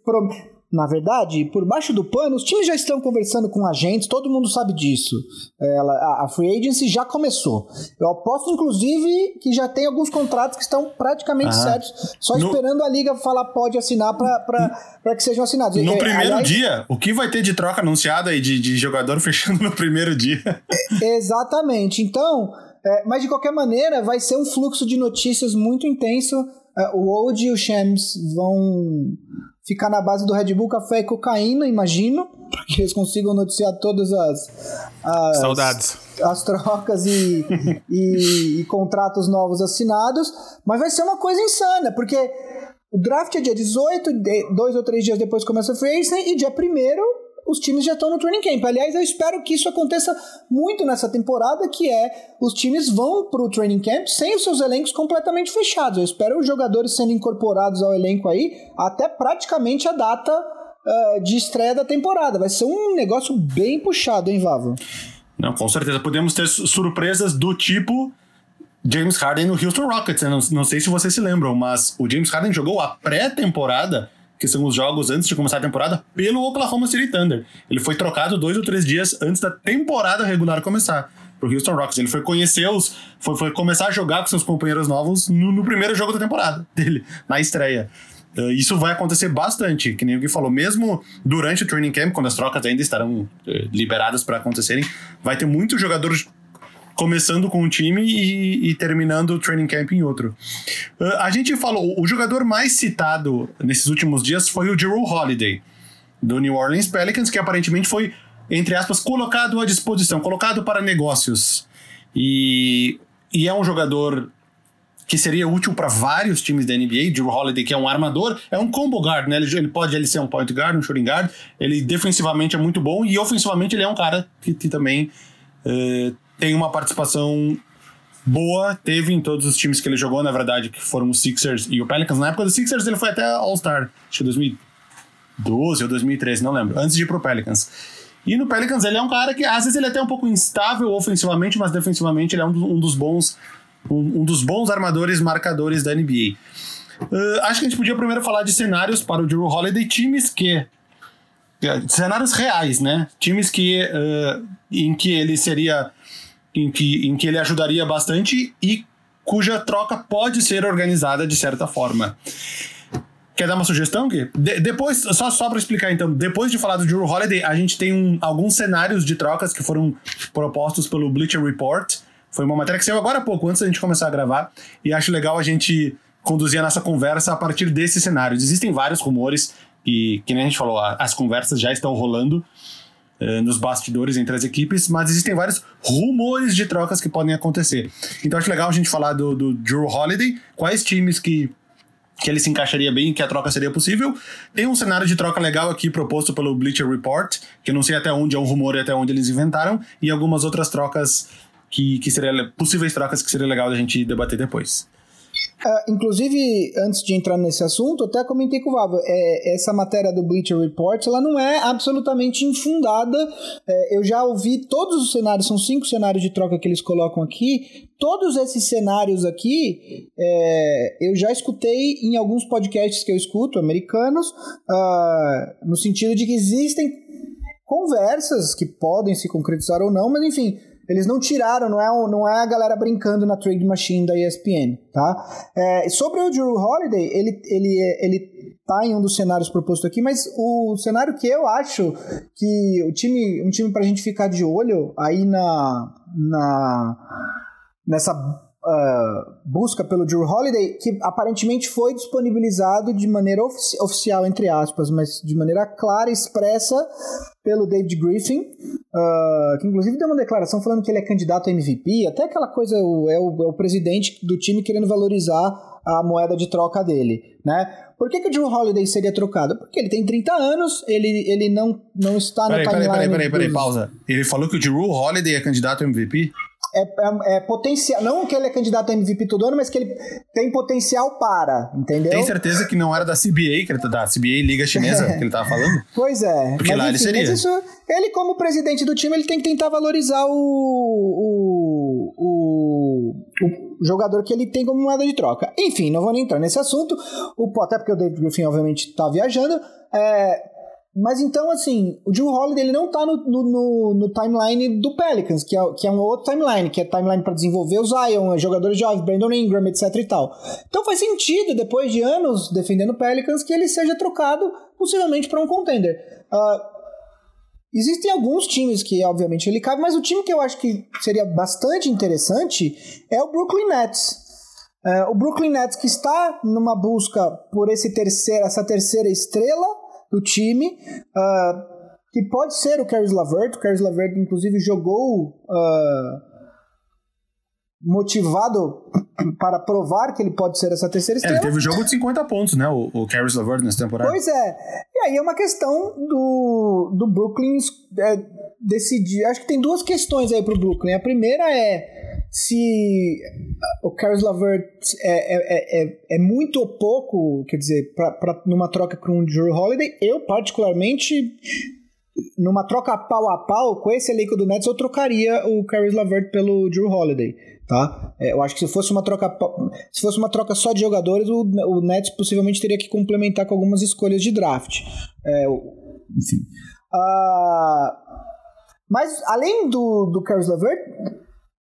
Na verdade, por baixo do pano, os times já estão conversando com agentes, todo mundo sabe disso. Ela, a, a free agency já começou. Eu aposto, inclusive, que já tem alguns contratos que estão praticamente ah, certos, só no... esperando a liga falar pode assinar para que sejam assinados. No é, primeiro aliás, dia, o que vai ter de troca anunciada e de, de jogador fechando no primeiro dia? exatamente. Então, é, mas de qualquer maneira, vai ser um fluxo de notícias muito intenso. É, o Old e o Shams vão ficar na base do Red Bull café e cocaína, imagino, para que eles consigam noticiar todas as, as saudades, as trocas e, e, e, contratos novos assinados, mas vai ser uma coisa insana, porque o draft é dia 18, dois ou três dias depois começa o free agency, e dia 1 os times já estão no training camp. Aliás, eu espero que isso aconteça muito nessa temporada, que é os times vão para o training camp sem os seus elencos completamente fechados. Eu espero os jogadores sendo incorporados ao elenco aí até praticamente a data uh, de estreia da temporada. Vai ser um negócio bem puxado, hein, Vavo? Não, com certeza. Podemos ter surpresas do tipo James Harden no Houston Rockets. Não, não sei se vocês se lembram, mas o James Harden jogou a pré-temporada que são os jogos antes de começar a temporada, pelo Oklahoma City Thunder. Ele foi trocado dois ou três dias antes da temporada regular começar pro Houston Rockets. Ele foi conhecer os. Foi, foi começar a jogar com seus companheiros novos no, no primeiro jogo da temporada dele, na estreia. Uh, isso vai acontecer bastante, que nem o Gui falou, mesmo durante o training camp, quando as trocas ainda estarão uh, liberadas para acontecerem, vai ter muitos jogadores começando com um time e, e, terminando o training camp em outro. Uh, a gente falou, o jogador mais citado nesses últimos dias foi o Drew Holiday, do New Orleans Pelicans, que aparentemente foi, entre aspas, colocado à disposição, colocado para negócios. E, e é um jogador que seria útil para vários times da NBA. Drew Holiday, que é um armador, é um combo guard, né? Ele, ele pode ele ser um point guard, um shooting guard. Ele defensivamente é muito bom e ofensivamente ele é um cara que, que também uh, tem uma participação boa, teve em todos os times que ele jogou, na verdade, que foram os Sixers e o Pelicans. Na época dos Sixers ele foi até All-Star, acho que 2012 ou 2013, não lembro, antes de ir pro Pelicans. E no Pelicans ele é um cara que às vezes ele é até um pouco instável ofensivamente, mas defensivamente ele é um, dos bons um, um, dos bons armadores marcadores da NBA. Uh, acho que a gente podia primeiro falar de cenários para o Drew Holiday, times que cenários reais, né? Times que uh, em que ele seria em que, em que ele ajudaria bastante e cuja troca pode ser organizada de certa forma. Quer dar uma sugestão, Gui? De, depois, só, só para explicar então, depois de falar do Drew Holiday, a gente tem um, alguns cenários de trocas que foram propostos pelo Bleacher Report. Foi uma matéria que saiu agora há pouco, antes da gente começar a gravar, e acho legal a gente conduzir a nossa conversa a partir desses cenários. Existem vários rumores, e que nem a gente falou, as conversas já estão rolando, eh, nos bastidores entre as equipes, mas existem vários rumores de trocas que podem acontecer. Então acho legal a gente falar do, do Drew Holiday, quais times que que ele se encaixaria bem, que a troca seria possível. Tem um cenário de troca legal aqui proposto pelo Bleacher Report, que eu não sei até onde é um rumor e até onde eles inventaram, e algumas outras trocas que, que seria possíveis trocas que seria legal a gente debater depois. Uh, inclusive, antes de entrar nesse assunto, até comentei com o Vavo, é, essa matéria do Bleacher Report, ela não é absolutamente infundada. É, eu já ouvi todos os cenários, são cinco cenários de troca que eles colocam aqui. Todos esses cenários aqui, é, eu já escutei em alguns podcasts que eu escuto, americanos, uh, no sentido de que existem conversas que podem se concretizar ou não, mas enfim, eles não tiraram, não é, não é a galera brincando na trade machine da ESPN, tá? É, sobre o Drew Holiday, ele, ele, ele tá em um dos cenários propostos aqui, mas o cenário que eu acho que o time, um time pra gente ficar de olho aí na, na nessa uh, busca pelo Drew Holiday, que aparentemente foi disponibilizado de maneira ofici oficial, entre aspas, mas de maneira clara e expressa pelo David Griffin, uh, que inclusive deu uma declaração falando que ele é candidato a MVP, até aquela coisa, é o, é o presidente do time querendo valorizar a moeda de troca dele, né? Por que, que o Drew Holiday seria trocado? Porque ele tem 30 anos, ele, ele não, não está peraí, no timeline... Peraí, peraí, peraí, peraí, pausa. Ele falou que o Drew Holiday é candidato a MVP? É, é, é, potencial. Não que ele é candidato a MVP todo ano, mas que ele tem potencial para, entendeu? Tem certeza que não era da CBA, que ele, tá, da CBA Liga Chinesa, que ele tava falando? Pois é. Porque mas, lá enfim, ele seria. Isso, ele, como presidente do time, ele tem que tentar valorizar o, o, o, o jogador que ele tem como moeda de troca. Enfim, não vou nem entrar nesse assunto. O, até porque o David Griffin, obviamente, tá viajando. É, mas então, assim, o Drew Holiday ele não tá no, no, no, timeline do Pelicans, que é, que é um outro timeline, que é timeline para desenvolver o Zion, jogadores jovens, Brandon Ingram, etc e tal. Então faz sentido, depois de anos defendendo o Pelicans, que ele seja trocado possivelmente para um contender. Uh, existem alguns times que, obviamente, ele cabe, mas o time que eu acho que seria bastante interessante é o Brooklyn Nets. Uh, o Brooklyn Nets que está numa busca por esse terceiro, essa terceira estrela do time. Uh, que pode ser o Caris Lavert. O Caris Lavert, inclusive, jogou uh, motivado para provar que ele pode ser essa terceira estrela. É, ele teve um jogo de 50 pontos, né? O, o Caris LeVert nessa temporada. Pois é. E aí é uma questão do, do Brooklyn é, decidir. Acho que tem duas questões aí pro Brooklyn. A primeira é se o Caris LeVert é, é, é, é, muito ou pouco, quer dizer, pra, pra, numa troca com o Drew Holiday, eu particularmente numa troca pau a pau com esse elenco do Nets, eu trocaria o Caris LeVert pelo Drew Holiday, tá? É, eu acho que se fosse uma troca se fosse uma troca só de jogadores, o, o Nets possivelmente teria que complementar com algumas escolhas de draft. É, enfim. Uh, mas além do, do Caris LeVert,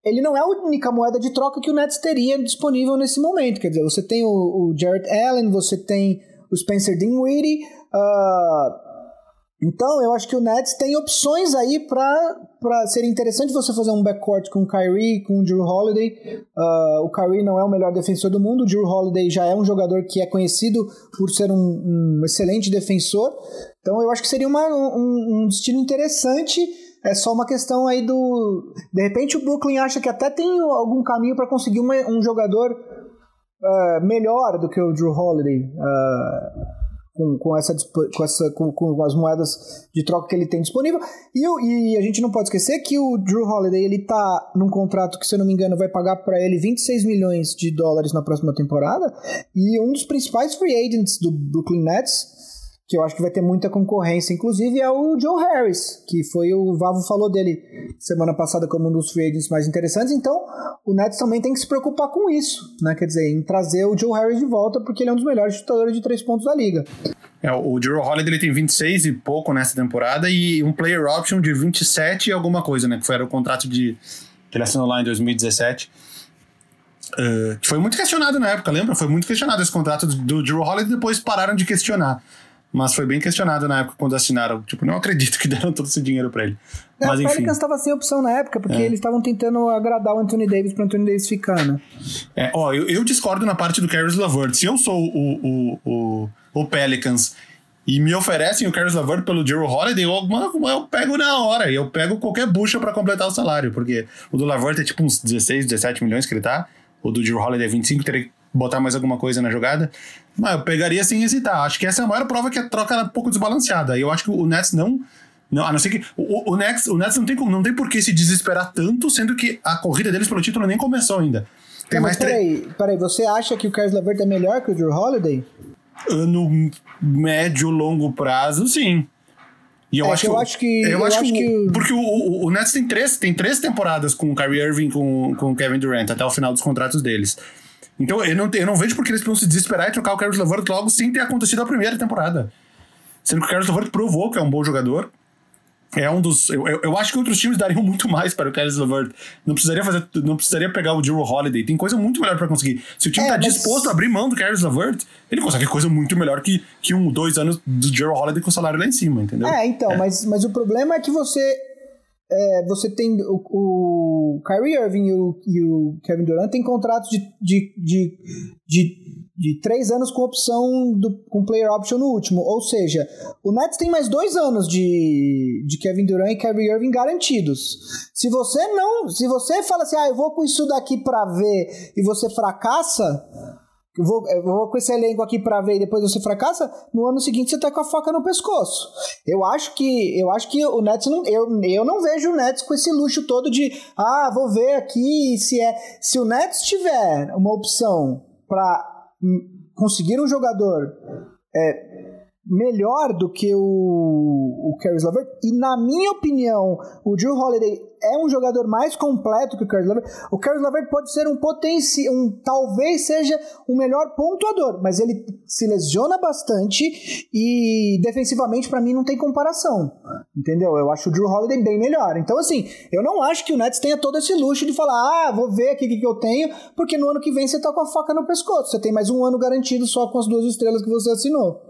ele não é a única moeda de troca que o Nets teria disponível nesse momento. Quer dizer, você tem o, o Jarrett Allen, você tem o Spencer Dinwiddie, uh, então, eu acho que o Nets tem opções aí para ser interessante você fazer um backcourt com o Kyrie, com o Drew Holiday. Uh, o Kyrie não é o melhor defensor do mundo, o Drew Holiday já é um jogador que é conhecido por ser um, um excelente defensor. Então, eu acho que seria uma, um, um destino interessante. É só uma questão aí do. De repente, o Brooklyn acha que até tem algum caminho para conseguir uma, um jogador uh, melhor do que o Drew Holiday. Uh, com, com, essa, com, essa com, com, as moedas de troca que ele tem disponível. E, e a gente não pode esquecer que o Drew Holiday ele tá num contrato que, se eu não me engano, vai pagar para ele 26 milhões de dólares na próxima temporada. E um dos principais free agents do Brooklyn Nets que eu acho que vai ter muita concorrência, inclusive, é o Joe Harris, que foi o Vavo falou dele semana passada como um dos free agents mais interessantes. Então, o Nets também tem que se preocupar com isso, né? Quer dizer, em trazer o Joe Harris de volta, porque ele é um dos melhores chutadores de três pontos da liga. É, o Drew Holiday ele tem 26 e pouco nessa temporada e um player option de 27 e alguma coisa, né? Que foi o contrato de que ele assinou lá em 2017. Uh, que foi muito questionado na época, lembra? Foi muito questionado esse contrato do, do Drew Holiday depois pararam de questionar mas foi bem questionado na época quando assinaram. Tipo, não acredito que deram todo esse dinheiro para ele. Não, mas, o Pelicans estava sem opção na época, porque é. eles estavam tentando agradar o Anthony Davis para Anthony Davis ficar, né? É, ó, eu, eu discordo na parte do Caris LeVert. Se eu sou o, o, o, o Pelicans e me oferecem o Caris LeVert pelo Jero Holiday, eu, eu pego na hora. Eu pego qualquer bucha para completar o salário, porque o do LeVert é tipo uns 16, 17 milhões que ele tá. O do Jero Holiday é 25, teria botar mais alguma coisa na jogada. Mas eu pegaria sem hesitar. Acho que essa é a maior prova que a troca é um pouco desbalanceada. E eu acho que o Nets não. Não, a não ser que. O, o, Nets, o Nets não tem, não tem por que se desesperar tanto, sendo que a corrida deles pelo título nem começou ainda. Tem mais peraí, peraí, você acha que o Carlos Levert é melhor que o Drew Holiday? No médio, longo prazo, sim. E eu, é, acho, eu acho que. Eu, eu acho, acho que. que... Porque o, o, o, Nets tem três, tem três temporadas com o Kyrie Irving com, com o Kevin Durant até o final dos contratos deles. Então eu não, eu não vejo porque eles precisam se desesperar e trocar o Carlos LeVert logo sem ter acontecido a primeira temporada. Sendo que o Carlos LeVert provou que é um bom jogador. É um dos. Eu, eu, eu acho que outros times dariam muito mais para o Carlos LeVert. Não precisaria fazer. Não precisaria pegar o Drew Holiday. Tem coisa muito melhor para conseguir. Se o time é, tá mas... disposto a abrir mão do Carlos LeVert, ele consegue coisa muito melhor que, que um, dois anos do Drew Holiday com o salário lá em cima, entendeu? É, então, é. Mas, mas o problema é que você é, você tem o, o Kyrie Irving e o, e o, Kevin Durant tem contratos de, de, de, de, de três anos com opção do, com player option no último. Ou seja, o Nets tem mais dois anos de, de Kevin Durant e Kyrie Irving garantidos. Se você não, se você fala assim, ah, eu vou com isso daqui para ver e você fracassa, vou, vou com esse elenco aqui para ver e depois você fracassa, no ano seguinte você tá com a faca no pescoço. Eu acho que eu acho que o Nets não eu, eu não vejo o Nets com esse luxo todo de ah, vou ver aqui se é se o Nets tiver uma opção para conseguir um jogador é, melhor do que o, o Caris LeVert e na minha opinião o Drew Holiday é um jogador mais completo que o Caris LeVert. O Caris LeVert pode ser um potencial, um, talvez seja o melhor pontuador, mas ele se lesiona bastante e defensivamente para mim não tem comparação. Entendeu? Eu acho o Drew Holiday bem melhor. Então assim, eu não acho que o Nets tenha todo esse luxo de falar: "Ah, vou ver aqui o que, que eu tenho", porque no ano que vem você tá com a faca no pescoço. Você tem mais um ano garantido só com as duas estrelas que você assinou.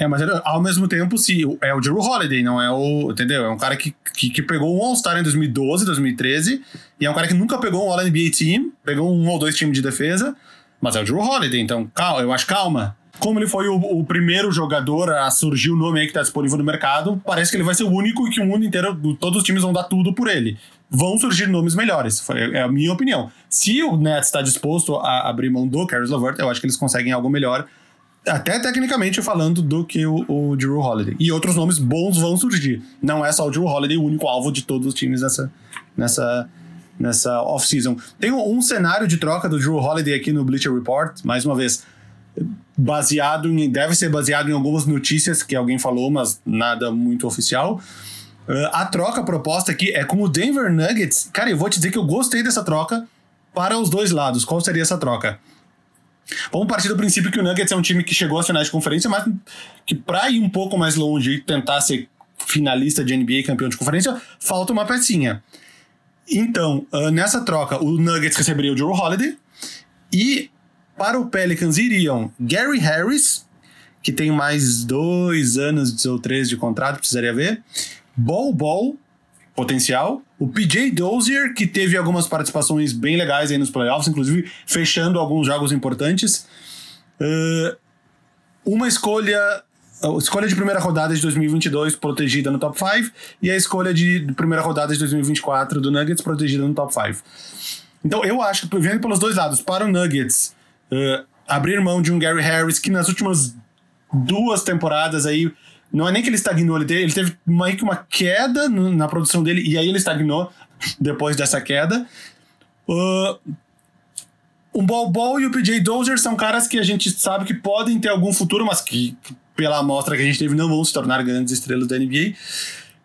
É, mas ao mesmo tempo, se é o Drew Holiday, não é o. Entendeu? É um cara que, que, que pegou um All-Star em 2012, 2013, e é um cara que nunca pegou um All-NBA Team, pegou um ou dois times de defesa, mas é o Drew Holiday, então calma, eu acho calma. Como ele foi o, o, primeiro jogador a surgir o nome aí que tá disponível no mercado, parece que ele vai ser o único e que o mundo inteiro, todos os times vão dar tudo por ele. vão surgir nomes melhores. É a minha opinião. Se o Nets está disposto a abrir mão do Caris LeVert, eu acho que eles conseguem algo melhor, até tecnicamente falando, do que o, o Drew Holiday. E outros nomes bons vão surgir. Não é só o Drew Holiday o único alvo de todos os times nessa, nessa, nessa off-season. Tem um, cenário de troca do Drew Holiday aqui no Bleacher Report, mais uma vez baseado em. Deve ser baseado em algumas notícias que alguém falou, mas nada muito oficial. Uh, a troca proposta aqui é com o Denver Nuggets. Cara, eu vou te dizer que eu gostei dessa troca para os dois lados. Qual seria essa troca? Vamos partir do princípio que o Nuggets é um time que chegou às finais de conferência, mas que para ir um pouco mais longe e tentar ser finalista de NBA e campeão de conferência, falta uma pecinha. Então, uh, nessa troca, o Nuggets receberia o Drew Holiday e para o Pelicans iriam Gary Harris, que tem mais dois anos ou três de contrato, precisaria ver. Bol Bol, potencial. O PJ Dozier, que teve algumas participações bem legais aí nos playoffs, inclusive fechando alguns jogos importantes. Uh, uma escolha a escolha de primeira rodada de 2022 protegida no top 5 e a escolha de primeira rodada de 2024 do Nuggets protegida no top 5. Então eu acho que, vendo pelos dois lados, para o Nuggets, uh, abrir mão de um Gary Harris que nas últimas duas temporadas aí não é nem que ele estagnou, ele teve, ele teve meio que uma queda no, na produção dele e aí ele estagnou depois dessa queda. Uh, o Bol Bol e o PJ Dozier são caras que a gente sabe que podem ter algum futuro, mas que, pela amostra que a gente teve, não vão se tornar grandes estrelas da NBA.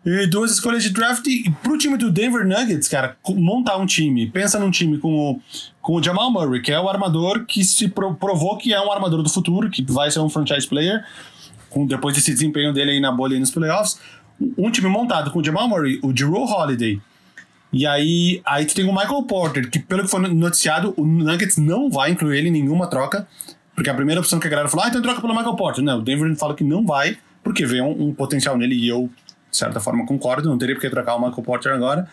E duas escolhas de draft. E pro time do Denver Nuggets, cara, montar um time. Pensa num time com o, com o Jamal Murray, que é o armador que se provou que é um armador do futuro, que vai ser um franchise player, com, depois desse desempenho dele aí na bolha e nos playoffs. Um time montado com o Jamal Murray, o Drew Holiday. E aí, aí tu tem o Michael Porter, que pelo que foi noticiado, o Nuggets não vai incluir ele em nenhuma troca. Porque a primeira opção que a galera falou, ah, então troca pelo Michael Porter. Não, o Denver fala que não vai, porque vê um, um potencial nele e eu de certa forma concordo, não teria porque trocar o Michael Porter agora.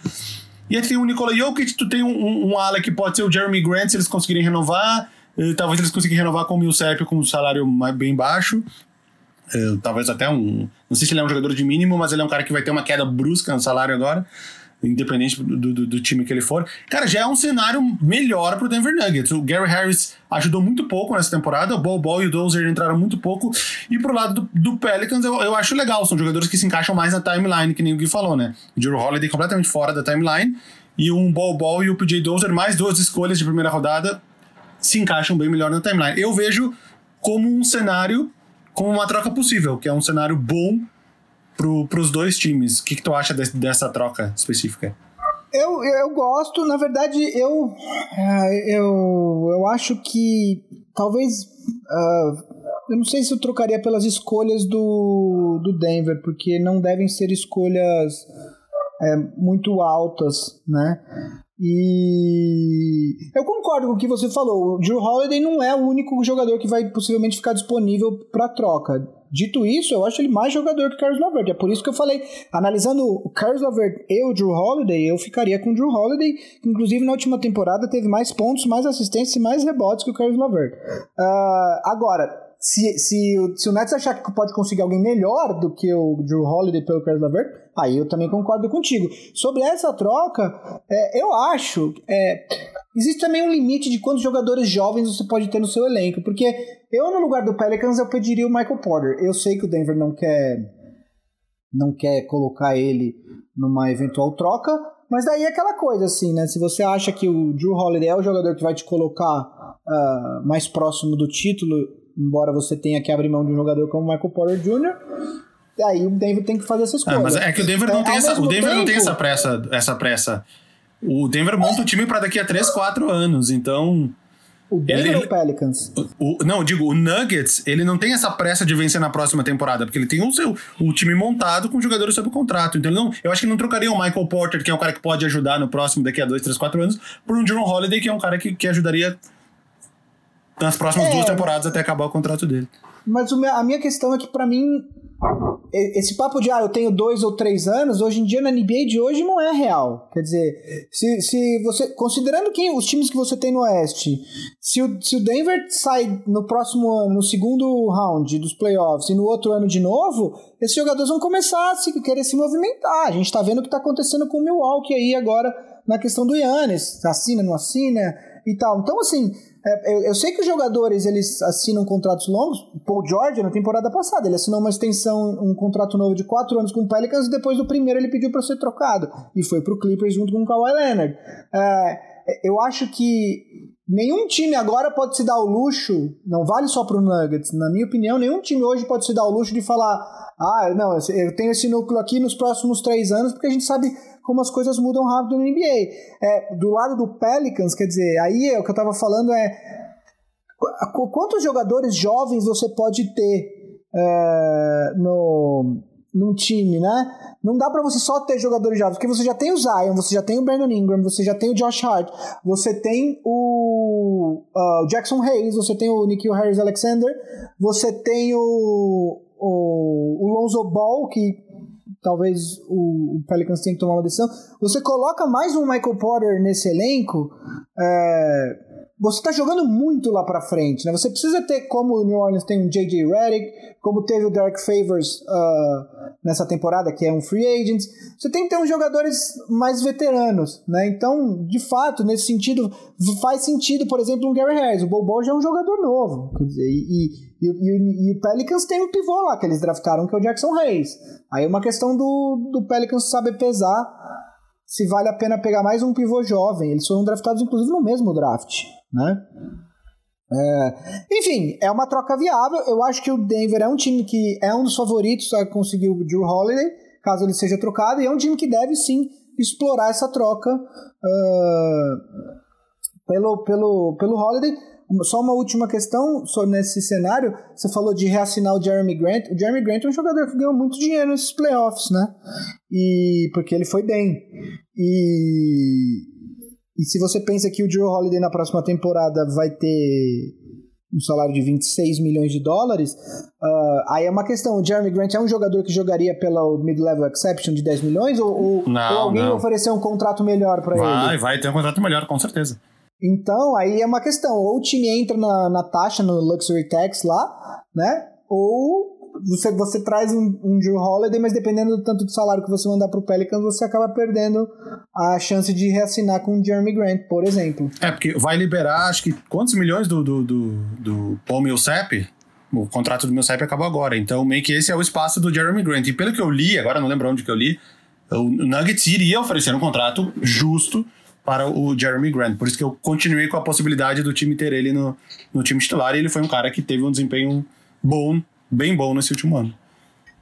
E aí tem o Nikola Jokic, tu tem um, um, um ala que pode ser o Jeremy Grant se eles conseguirem renovar. Uh, talvez eles consigam renovar com o Millsap com um salário bem baixo. Uh, talvez até um. Não sei se ele é um jogador de mínimo, mas ele é um cara que vai ter uma queda brusca no salário agora independente do, do, do, time que ele for. Cara, já é um cenário melhor pro Denver Nuggets. O Gary Harris ajudou muito pouco nessa temporada, o Bol Bol e o Dozer entraram muito pouco. E pro lado do, do Pelicans, eu, eu acho legal. São jogadores que se encaixam mais na timeline, que nem o Gui falou, né? O Drew Holiday completamente fora da timeline. E um Bol Bol e o PJ Dozer, mais duas escolhas de primeira rodada, se encaixam bem melhor na timeline. Eu vejo como um cenário, como uma troca possível, que é um cenário bom para os dois times. O que, que tu acha de, dessa troca específica? Eu, eu gosto, na verdade, eu, é, eu, eu acho que talvez. Uh, eu não sei se eu trocaria pelas escolhas do, do Denver, porque não devem ser escolhas é, muito altas, né? E eu concordo com o que você falou. O Drew Holiday não é o único jogador que vai possivelmente ficar disponível para troca. Dito isso, eu acho ele mais jogador que o Carlos Lavert. É por isso que eu falei, analisando o Carlos Lavert e o Drew Holiday, eu ficaria com o Drew Holiday, que inclusive na última temporada teve mais pontos, mais assistência e mais rebotes que o Carlos Lavert. Uh, agora, se, se, se o Nets achar que pode conseguir alguém melhor do que o Drew Holiday pelo Caris LeVert, aí eu também concordo contigo. Sobre essa troca, é, eu acho. É, existe também um limite de quantos jogadores jovens você pode ter no seu elenco. Porque eu, no lugar do Pelicans, eu pediria o Michael Porter. Eu sei que o Denver não quer. Não quer colocar ele numa eventual troca, mas daí é aquela coisa assim, né? Se você acha que o Drew Holiday é o jogador que vai te colocar uh, mais próximo do título embora você tenha que abrir mão de um jogador como Michael Porter Jr., aí o Denver tem que fazer essas coisas. Ah, mas é que o Denver não é, tem essa, o Denver tempo, não tem essa pressa, essa pressa. O Denver monta o time para daqui a 3, 4 anos, então o Denver ele, ou o Pelicans? O, o, não, digo, o Nuggets, ele não tem essa pressa de vencer na próxima temporada, porque ele tem o seu o time montado com jogadores sob contrato. Então, não, eu acho que não trocaria o Michael Porter, que é um cara que pode ajudar no próximo, daqui a 2, 3, 4 anos, por um Jerome Holiday, que é um cara que, que ajudaria nas próximas é, duas temporadas até acabar o contrato dele. Mas a minha questão é que, para mim, esse papo de ah, eu tenho dois ou três anos, hoje em dia na NBA de hoje não é real. Quer dizer, se, se você. Considerando quem, os times que você tem no Oeste, se o, se o Denver sai no próximo ano, no segundo round dos playoffs, e no outro ano de novo, esses jogadores vão começar a se, querer se movimentar. A gente tá vendo o que tá acontecendo com o Milwaukee aí agora na questão do Yannis. Assina, não assina e tal. Então, assim é, eu, eu, sei que os jogadores eles assinam contratos longos. Paul George, na temporada passada, ele assinou uma extensão, um contrato novo de quatro anos com o Pelicans e depois do primeiro ele pediu para ser trocado. E foi pro Clippers junto com o Kawhi Leonard. É, eu acho que nenhum time agora pode se dar o luxo, não vale só pro Nuggets, na minha opinião, nenhum time hoje pode se dar o luxo de falar: ah, não, eu tenho esse núcleo aqui nos próximos três anos, porque a gente sabe como as coisas mudam rápido no NBA. É, do lado do Pelicans, quer dizer, aí é, o que eu estava falando é quantos jogadores jovens você pode ter é, no num time, né? Não dá para você só ter jogadores jovens, porque você já tem o Zion, você já tem o Brandon Ingram, você já tem o Josh Hart, você tem o uh, Jackson Hayes, você tem o Nikhil Harris Alexander, você tem o, o, o Lonzo Ball, que talvez o, o, Pelicans tenha que tomar uma decisão. Você coloca mais um Michael Porter nesse elenco, é, você está jogando muito lá para frente, né? Você precisa ter, como o New Orleans tem um J.J. Redick, como teve o Derek Favors uh, nessa temporada, que é um free agent, você tem que ter uns jogadores mais veteranos, né? Então, de fato, nesse sentido, faz sentido, por exemplo, um Gary Harris. O Bobo já é um jogador novo, quer dizer, e, e, e, e, o Pelicans tem um pivô lá que eles draftaram, que é o Jackson Hayes. Aí é uma questão do, do Pelicans saber pesar se vale a pena pegar mais um pivô jovem. Eles foram draftados, inclusive, no mesmo draft né? É, enfim, é uma troca viável. Eu acho que o Denver é um time que é um dos favoritos a conseguir o Drew Holiday, caso ele seja trocado, e é um time que deve sim explorar essa troca uh, pelo, pelo, pelo Holiday. Só uma última questão sobre nesse cenário. Você falou de reassinar o Jeremy Grant. O Jeremy Grant é um jogador que ganhou muito dinheiro nesses playoffs, né? E porque ele foi bem. E e se você pensa que o Joe Holiday na próxima temporada vai ter um salário de 26 milhões de dólares, uh, aí é uma questão. O Jeremy Grant é um jogador que jogaria pela mid-level exception de 10 milhões ou, ou, não, ou alguém não. ofereceu um contrato melhor para ele? Vai, vai ter um contrato melhor, com certeza. Então, aí é uma questão. Ou o time entra na, na taxa, no Luxury Tax lá, né? Ou você, você traz um, um Drew Holiday, mas dependendo do tanto de salário que você mandar pro Pelicans, você acaba perdendo a chance de reassinar com o Jeremy Grant, por exemplo. É, porque vai liberar, acho que quantos milhões do, do, do, do Paul Millsap? O contrato do Millsap acabou agora. Então, meio que esse é o espaço do Jeremy Grant. E pelo que eu li, agora não lembro onde que eu li, o Nuggets iria oferecer um contrato justo para o Jeremy Grant. Por isso que eu continuei com a possibilidade do time ter ele no, no time titular. E ele foi um cara que teve um desempenho bom bem bom nesse último ano.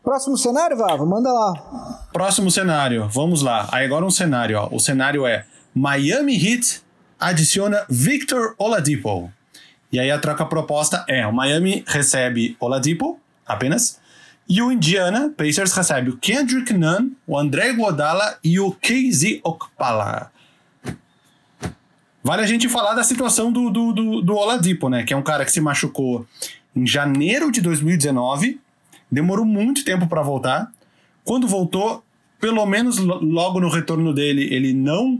Próximo cenário, Vava, manda lá. Próximo cenário, vamos lá. Aí agora um cenário, ó. O cenário é Miami Heat adiciona Victor Oladipo. E aí a troca proposta é: o Miami recebe Oladipo apenas, e o Indiana Pacers recebe o Kendrick Nunn, o André Guadala e o KZ Okpala. Vale a gente falar da situação do, do, do, do Oladipo, né? Que é um cara que se machucou em janeiro de 2019. Demorou muito tempo para voltar. Quando voltou, pelo menos logo no retorno dele, ele não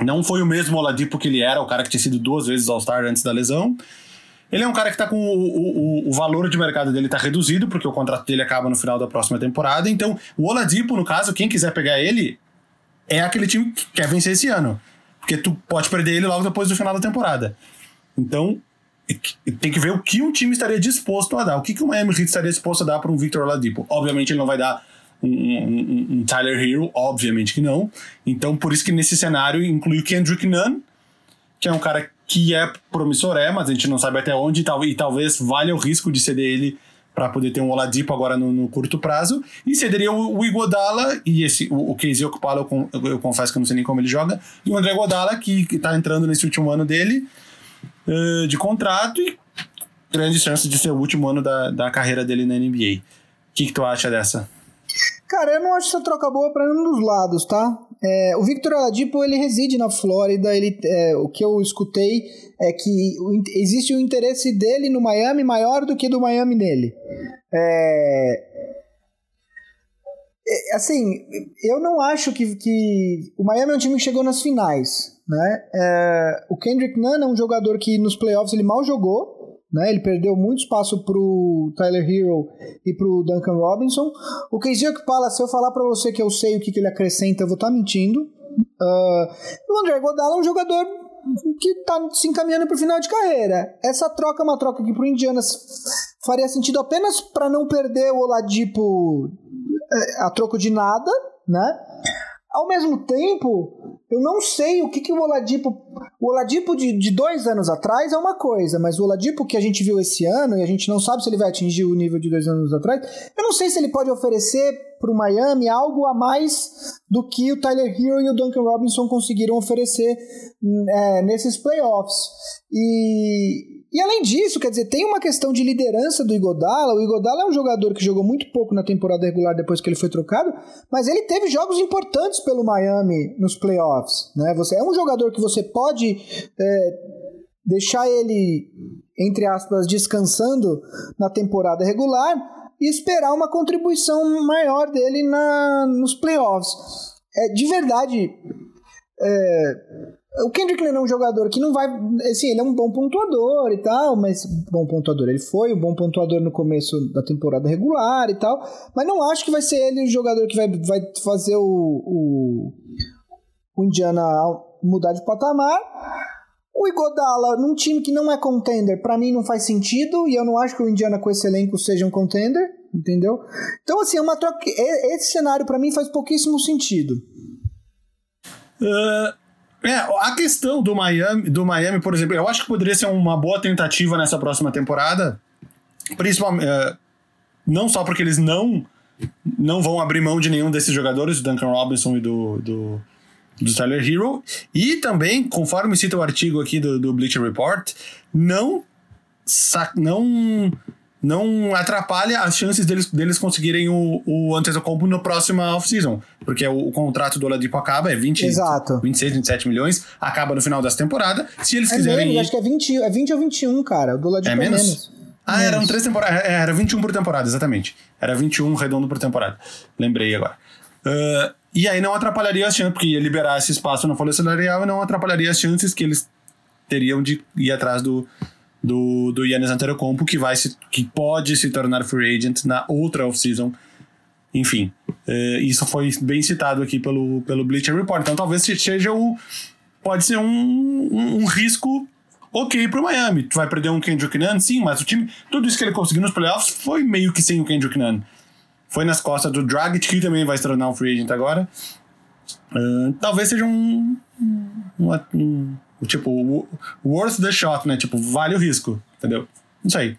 não foi o mesmo Oladipo que ele era, o cara que tinha sido duas vezes All-Star antes da lesão. Ele é um cara que está com o, o, o, valor de mercado dele está reduzido, porque o contrato dele acaba no final da próxima temporada. Então, o Oladipo, no caso, quem quiser pegar ele, é aquele time que quer vencer esse ano. Porque tu pode perder ele logo depois do final da temporada. Então, tem que ver o que um time estaria disposto a dar. O que, que o Miami Heat estaria disposto a dar para um Victor Oladipo? Obviamente ele não vai dar um, um, um, Tyler Hero, obviamente que não. Então por isso que nesse cenário inclui o Kendrick Nunn, que é um cara que é promissor, é, mas a gente não sabe até onde e, tal, talvez valha o risco de ceder ele para poder ter um Oladipo agora no, no, curto prazo. E cederia o, o Igodala e esse, o, o Casey eu, eu, eu, confesso que eu não sei nem como ele joga, e o André Godala, que, está entrando nesse último ano dele uh, de contrato e grande chance de ser o último ano da, da carreira dele na NBA. O que, que tu acha dessa? Cara, eu não acho essa troca boa para nenhum dos lados, tá? É, o Victor Oladipo, ele reside na Flórida, ele, é, o que eu escutei é que existe o um interesse dele no Miami maior do que do Miami nele. É, assim, eu não acho que, que. O Miami é um time que chegou nas finais. Né? É, o Kendrick Nunn é um jogador que nos playoffs ele mal jogou. Né? Ele perdeu muito espaço pro Tyler Hero e pro Duncan Robinson. O Casey Okpala, se eu falar para você que eu sei o que, que ele acrescenta, eu vou estar tá mentindo. Uh, o André Godala é um jogador que está se encaminhando para o final de carreira. Essa troca é uma troca que para o Indianas faria sentido apenas para não perder o Oladipo é, a troco de nada, né? Ao mesmo tempo, eu não sei o que, que o Oladipo. O Oladipo de, de dois anos atrás é uma coisa, mas o Oladipo que a gente viu esse ano, e a gente não sabe se ele vai atingir o nível de dois anos atrás, eu não sei se ele pode oferecer para o Miami algo a mais do que o Tyler Hero e o Duncan Robinson conseguiram oferecer é, nesses playoffs. E, e além disso, quer dizer, tem uma questão de liderança do Igodala. O Igodala é um jogador que jogou muito pouco na temporada regular depois que ele foi trocado, mas ele teve jogos importantes pelo Miami nos playoffs. Né? Você é um jogador que você pode é, deixar ele, entre aspas, descansando na temporada regular e esperar uma contribuição maior dele na, nos playoffs. É, de verdade, é, o Kendrick Nunn é um jogador que não vai. Assim, ele é um bom pontuador e tal, mas. Bom pontuador, ele foi um bom pontuador no começo da temporada regular e tal, mas não acho que vai ser ele o jogador que vai, vai fazer o, o, o Indiana mudar de patamar. O Igodala, num time que não é contender, para mim não faz sentido, e eu não acho que o Indiana com esse elenco seja um contender, entendeu? Então, assim, é uma troca. Esse cenário para mim faz pouquíssimo sentido. Uh, é, a questão do Miami, do Miami, por exemplo, eu acho que poderia ser uma boa tentativa nessa próxima temporada, principalmente uh, não só porque eles não não vão abrir mão de nenhum desses jogadores, do Duncan Robinson e do, do, do Tyler Hero, e também, conforme cita o artigo aqui do, do Bleacher Report, não não não atrapalha as chances deles, deles conseguirem o, o Antetokounmpo no próximo off-season. Porque o, o, contrato do Oladipo acaba, é 20, Exato. 26, 27 milhões, acaba no final dessa temporada. Se eles é quiserem... Menos, ir... acho que é 20, é 20 ou 21, cara. O do Oladipo é, é menos? Menos. Ah, menos. eram três temporadas. É, era 21 por temporada, exatamente. Era 21 redondo por temporada. Lembrei agora. Uh, e aí não atrapalharia as chances, porque ia liberar esse espaço na folha salarial e não atrapalharia as chances que eles teriam de ir atrás do, do, do Yannis Antetokounmpo, que, vai se, que pode se tornar free agent na outra off-season. Enfim, é, isso foi bem citado aqui pelo, pelo Bleacher Report. Então talvez seja um... Pode ser um, um, um risco ok pro Miami. Tu vai perder um Kendrick Nunn? Sim, mas o time... Tudo isso que ele conseguiu nos playoffs foi meio que sem o Kendrick Nunn. Foi nas costas do Dragic, que também vai se tornar um free agent agora. Uh, talvez seja um, um, um Tipo, worth the shot, né? Tipo, vale o risco, entendeu? Isso aí.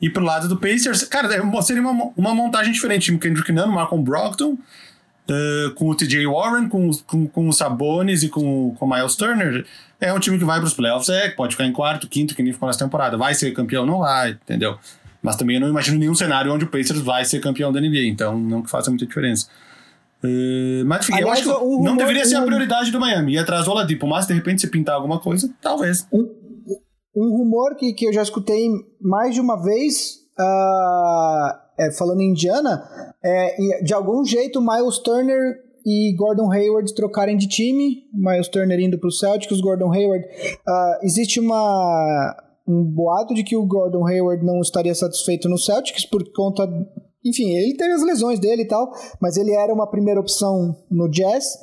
E pro lado do Pacers, cara, é seria uma, uma montagem diferente. Kendrick Nunn, Malcolm Brogdon, uh, com o TJ Warren, com, com, com o Sabonis e com, com o Miles Turner. É um time que vai pros playoffs, é, pode ficar em quarto, quinto, que nem ficou nessa temporada. Vai ser campeão? Não vai, entendeu? Mas também eu não imagino nenhum cenário onde o Pacers vai ser campeão da NBA, então não que faça muita diferença. Mas enfim, Aliás, eu acho que não deveria ser a prioridade do Miami. Ir atrás do Oladipo, mas de repente se pintar alguma coisa, talvez. Um, um rumor que, que eu já escutei mais de uma vez, uh, é, falando em Indiana, é de algum jeito Miles Turner e Gordon Hayward trocarem de time, Miles Turner indo para o Celtics, Gordon Hayward. Uh, existe uma um boato de que o Gordon Hayward não estaria satisfeito no Celtics por conta enfim, ele teve as lesões dele e tal, mas ele era uma primeira opção no Jazz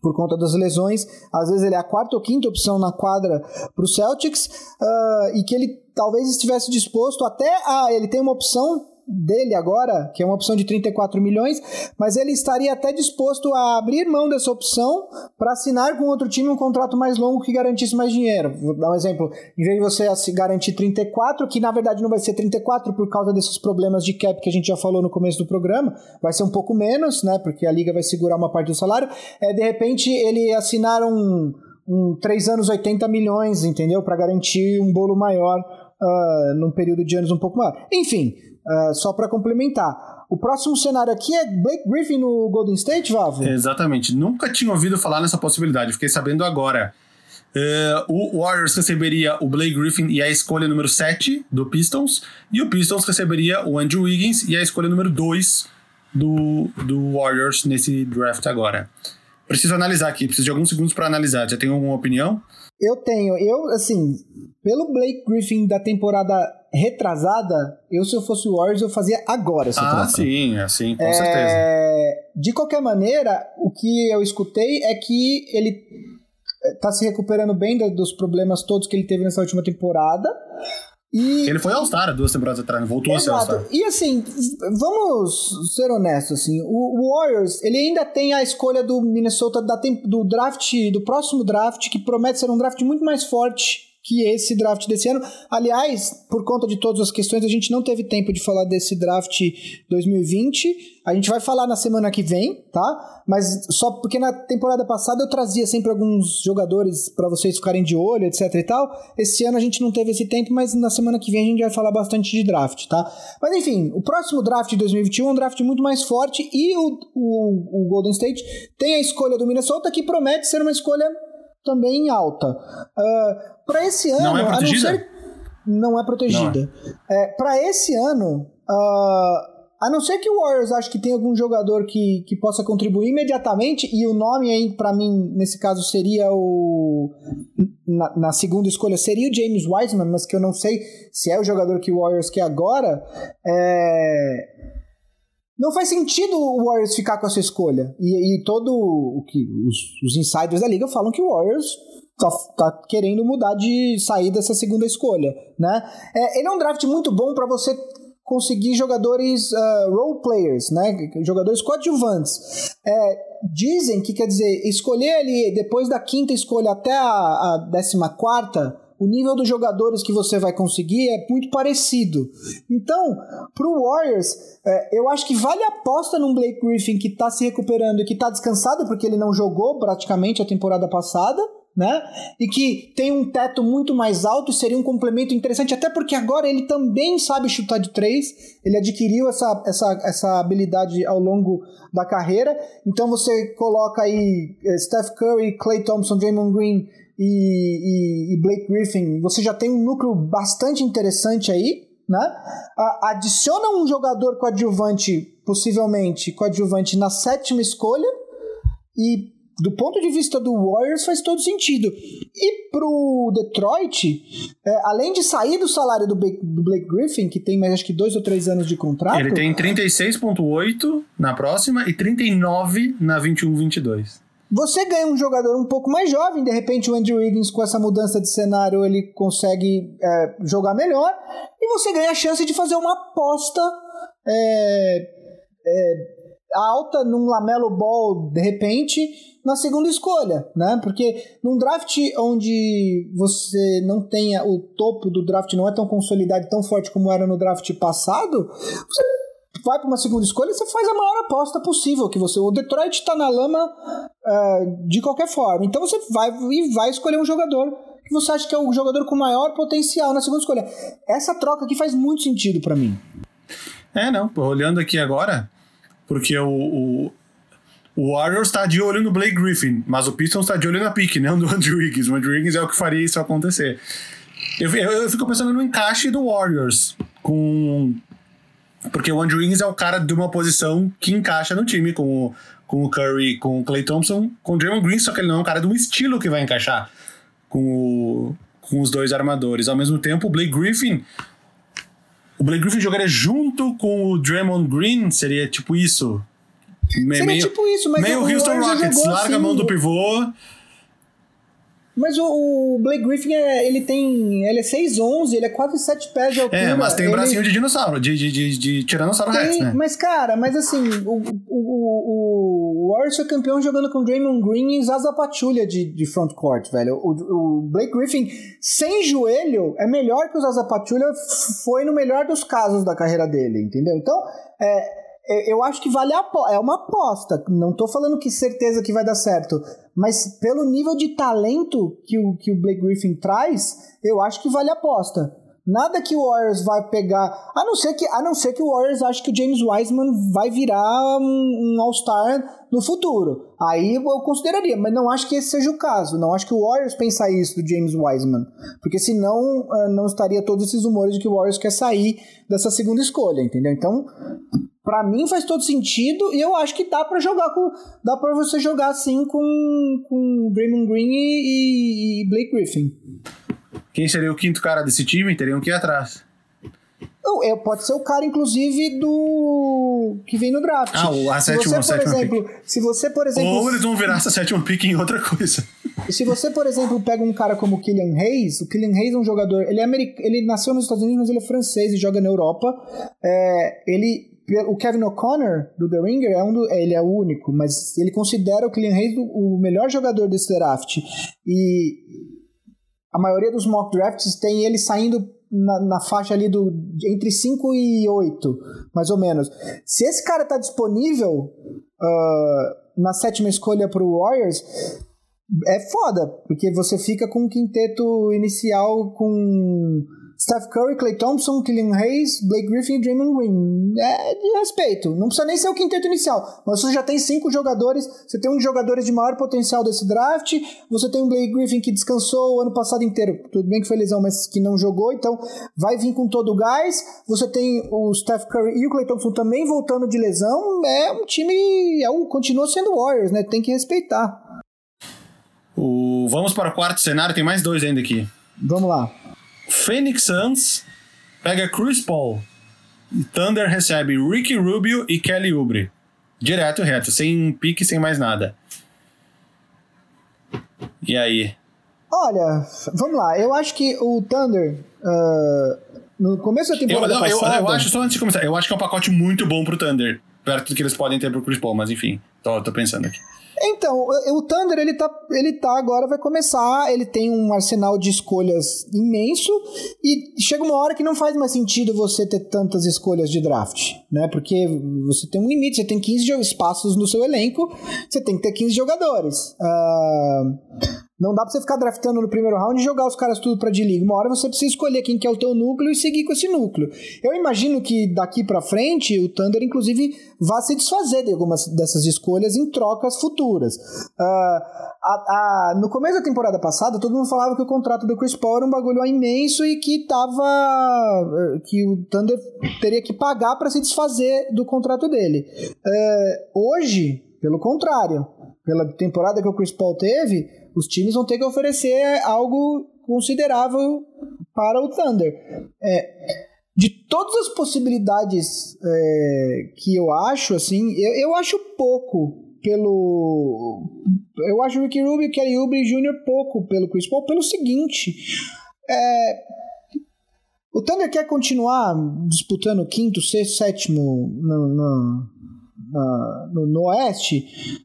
por conta das lesões. Às vezes ele é a quarta ou quinta opção na quadra para o Celtics uh, e que ele talvez estivesse disposto até a. Ele tem uma opção dele agora, que é uma opção de 34 milhões, mas ele estaria até disposto a abrir mão dessa opção para assinar com outro time um contrato mais longo que garantisse mais dinheiro. Vou dar um exemplo. Em vez de você garantir 34, que na verdade não vai ser 34 por causa desses problemas de cap que a gente já falou no começo do programa, vai ser um pouco menos, né? Porque a liga vai segurar uma parte do salário. É, de repente ele assinar um, um 3 anos 80 milhões, entendeu? Para garantir um bolo maior uh, num período de anos um pouco maior. Enfim, Uh, só para complementar. O próximo cenário aqui é Blake Griffin no Golden State, Vavo? Exatamente. Nunca tinha ouvido falar nessa possibilidade. Fiquei sabendo agora. Uh, o Warriors receberia o Blake Griffin e a escolha número 7 do Pistons. E o Pistons receberia o Andrew Wiggins e a escolha número 2 do, do Warriors nesse draft agora. Preciso analisar aqui, preciso de alguns segundos para analisar. Já tem alguma opinião? Eu tenho. Eu, assim, pelo Blake Griffin da temporada retrasada, eu, se eu fosse o Warriors, eu fazia agora essa Ah, troca. sim, assim, com É, certeza. De qualquer maneira, o que eu escutei é que ele tá se recuperando bem dos problemas todos que ele teve nessa última temporada. E Ele foi All-Star duas temporadas atrás, voltou a ser All-Star. Exato. E assim, vamos ser honestos, assim, o Warriors, ele ainda tem a escolha do Minnesota da do draft, do próximo draft, que promete ser um draft muito mais forte que esse draft desse ano. Aliás, por conta de todas as questões, a gente não teve tempo de falar desse draft 2020. A gente vai falar na semana que vem, tá? Mas só porque na temporada passada eu trazia sempre alguns jogadores para vocês ficarem de olho, etc e tal. Esse ano a gente não teve esse tempo, mas na semana que vem a gente vai falar bastante de draft, tá? Mas enfim, o próximo draft de 2021 é um draft muito mais forte e o, o, o Golden State tem a escolha do Minnesota que promete ser uma escolha também alta. para esse ano, Não é a não protegida? ser não é protegida. É, para esse ano, ah, a não ser que o Warriors ache que tem algum jogador que, que possa contribuir imediatamente, e o nome aí, para mim, nesse caso, seria o. Na, na segunda escolha, seria o James Wiseman, mas que eu não sei se é o jogador que o Warriors quer agora. É, não faz sentido o Warriors ficar com essa escolha. E, e todo o que os, os insiders da liga falam que o Warriors tá, tá querendo mudar de sair dessa segunda escolha, né? É, ele é um draft muito bom para você conseguir jogadores uh, role players, né? Jogadores coadjuvantes. É, dizem que quer dizer escolher ali depois da quinta escolha até a, a décima quarta o nível dos jogadores que você vai conseguir é muito parecido. Então, para o Warriors, é, eu acho que vale a aposta num Blake Griffin que está se recuperando e que está descansado porque ele não jogou praticamente a temporada passada. Né? E que tem um teto muito mais alto seria um complemento interessante, até porque agora ele também sabe chutar de três, ele adquiriu essa, essa, essa habilidade ao longo da carreira. Então você coloca aí eh, Steph Curry, Clay Thompson, Draymond Green e, e, e Blake Griffin, você já tem um núcleo bastante interessante aí, né? Adiciona um jogador coadjuvante, possivelmente coadjuvante, na sétima escolha, e do ponto de vista do Warriors faz todo sentido. E pro Detroit, é, além de sair do salário do Blake, do Blake Griffin, que tem mais acho que dois ou três anos de contrato. Ele tem 36,8 na próxima e 39 na 21-22. Você ganha um jogador um pouco mais jovem, de repente o Andrew Wiggins com essa mudança de cenário ele consegue é, jogar melhor e você ganha a chance de fazer uma aposta é, é, alta num Lamelo Ball de repente na segunda escolha, né? Porque num draft onde você não tenha o topo do draft não é tão consolidado, tão forte como era no draft passado, você vai para uma segunda escolha, você faz a maior aposta possível que você. O Detroit está na lama uh, de qualquer forma. Então você vai e vai escolher um jogador que você acha que é o jogador com maior potencial na segunda escolha. Essa troca aqui faz muito sentido para mim. É, não. Olhando aqui agora, porque o, o, o Warriors está de olho no Blake Griffin, mas o Pistons está de olho na pique, não do Andrew Wiggins. O Andrew Wiggins é o que faria isso acontecer. Eu, eu, eu fico pensando no encaixe do Warriors com porque o Andrew Wiggins é o cara de uma posição que encaixa no time, com o, com o Curry, com o Clay Thompson, com o Draymond Green, só que ele não é um cara de um estilo que vai encaixar com, o, com os dois armadores. Ao mesmo tempo, o Blake Griffin. O Blake Griffin jogaria junto com o Draymond Green, seria tipo isso. Me, seria meio, tipo isso, mas meio o Houston Rockets, larga assim, a mão do pivô. Mas o, Blake Griffin, é, ele tem. Ele é 6'11, ele é quase 7 pés de altura. É, mas tem ele... bracinho de dinossauro, de, de, de, de Tiranossauro tem, Rex, né? Mas, cara, mas assim, o, o, o Warriors foi campeão jogando com Draymond Green e Zaza Pachulia de, de frontcourt, velho. O, o Blake Griffin, sem joelho, é melhor que o Zaza Pachulia foi no melhor dos casos da carreira dele, entendeu? Então, é eu acho que vale a é uma aposta. Não tô falando que certeza que vai dar certo, mas pelo nível de talento que o, que o Blake Griffin traz, eu acho que vale a aposta. Nada que o Warriors vai pegar, a não ser que, a não ser que o Warriors ache que o James Wiseman vai virar um, um All-Star no futuro. Aí eu consideraria, mas não acho que esse seja o caso. Não acho que o Warriors pensa isso do James Wiseman, porque senão ah, não estaria todos esses rumores de que o Warriors quer sair dessa segunda escolha, entendeu? Então, para mim faz todo sentido e eu acho que dá para jogar com dá para você jogar assim com com Draymond Green e, e Blake Griffin. Quem seria o quinto cara desse time? Teriam que ir atrás. Não, é, pode ser o cara, inclusive, do. que vem no draft. Ah, o, a sétima, você, por exemplo, pick. Se você, por exemplo. Ou eles vão virar essa sétima pick em outra coisa. Se você, por exemplo, pega um cara como o Killian Hayes, o Killian Hayes é um jogador. Ele, é americ... ele nasceu nos Estados Unidos, mas ele é francês e joga na Europa. É, ele o Kevin O'Connor do The Ringer é um do, ele é o único, mas ele considera o Killian Hayes o melhor jogador desse draft. E a maioria dos mock drafts tem ele saindo na, na, faixa ali do entre 5 e 8, mais ou menos. Se esse cara tá disponível uh, na sétima escolha pro Warriors, é foda, porque você fica com um quinteto inicial com Steph Curry, Clay Thompson, Killian Hayes, Blake Griffin e Draymond Green. É de respeito. Não precisa nem ser o quinteto inicial. Mas você já tem cinco jogadores. Você tem um dos jogadores de maior potencial desse draft. Você tem o Blake Griffin que descansou o ano passado inteiro. Tudo bem que foi lesão, mas que não jogou. Então vai vir com todo o gás. Você tem o Steph Curry e o Clay Thompson também voltando de lesão. É um time. É um, continua sendo Warriors, né? Tem que respeitar. O, vamos para o quarto cenário. Tem mais dois ainda aqui. Vamos lá. Phoenix Suns pega Chris Paul. Thunder recebe Ricky Rubio e Kelly Oubre. Direto, reto, sem pique, sem mais nada. E aí? Olha, vamos lá. Eu acho que o Thunder, uh, no começo da temporada eu, passada... Eu, eu, acho, só antes de começar, eu acho que é um pacote muito bom pro Thunder. Perto do que eles podem ter pro Chris Paul, mas enfim, tô, tô pensando aqui. Então, o Thunder, ele tá, ele tá agora, vai começar, ele tem um arsenal de escolhas imenso e chega uma hora que não faz mais sentido você ter tantas escolhas de draft, né? Porque você tem um limite, você tem 15 espaços no seu elenco, você tem que ter 15 jogadores. Uh, não dá pra você ficar draftando no primeiro round e jogar os caras tudo pra D-League. Uma hora você precisa escolher quem que é o teu núcleo e seguir com esse núcleo. Eu imagino que daqui pra frente o Thunder, inclusive, vá se desfazer de algumas dessas escolhas em trocas futuras. Uh, a, a, no começo da temporada passada, todo mundo falava que o contrato do Chris Paul era um bagulho imenso e que tava. que o Thunder teria que pagar para se desfazer do contrato dele. Uh, hoje, pelo contrário, pela temporada que o Chris Paul teve os times vão ter que oferecer algo considerável para o Thunder. É, de todas as possibilidades é, que eu acho, assim, eu, eu acho pouco pelo. Eu acho o Ricky Rubio e Kelly Oubre Jr. pouco pelo Chris Paul, pelo seguinte. É, o Thunder quer continuar disputando quinto, sexto, sétimo no, no, no, no, Oeste,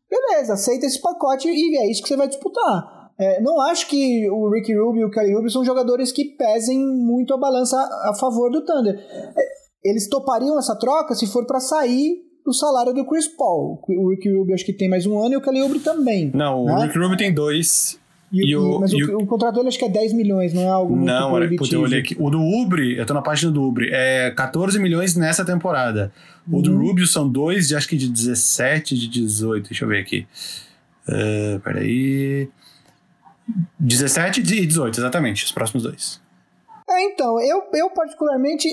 beleza, aceita esse pacote e é isso que você vai disputar. É, não acho que o Ricky Rubio e o Kelly Rubio são jogadores que pesem muito a balança a, a favor do Thunder. É, eles topariam essa troca se for para sair do salário do Chris Paul. O Ricky Rubio acho que tem mais um ano e o Kelly Oubre também. Não, né? o Ricky Rubio tem dois e, e o, mas e o, o, contrato dele acho que é 10 milhões, não é algo muito Não, olha, eu olhei aqui. O do Ubre, eu tô na página do Ubre, é 14 milhões nessa temporada. O uhum. do Rubio são dois, de, acho que de 17, de 18. Deixa eu ver aqui. Uh, peraí. 17 e 18, exatamente, os próximos dois. É, então, eu, eu particularmente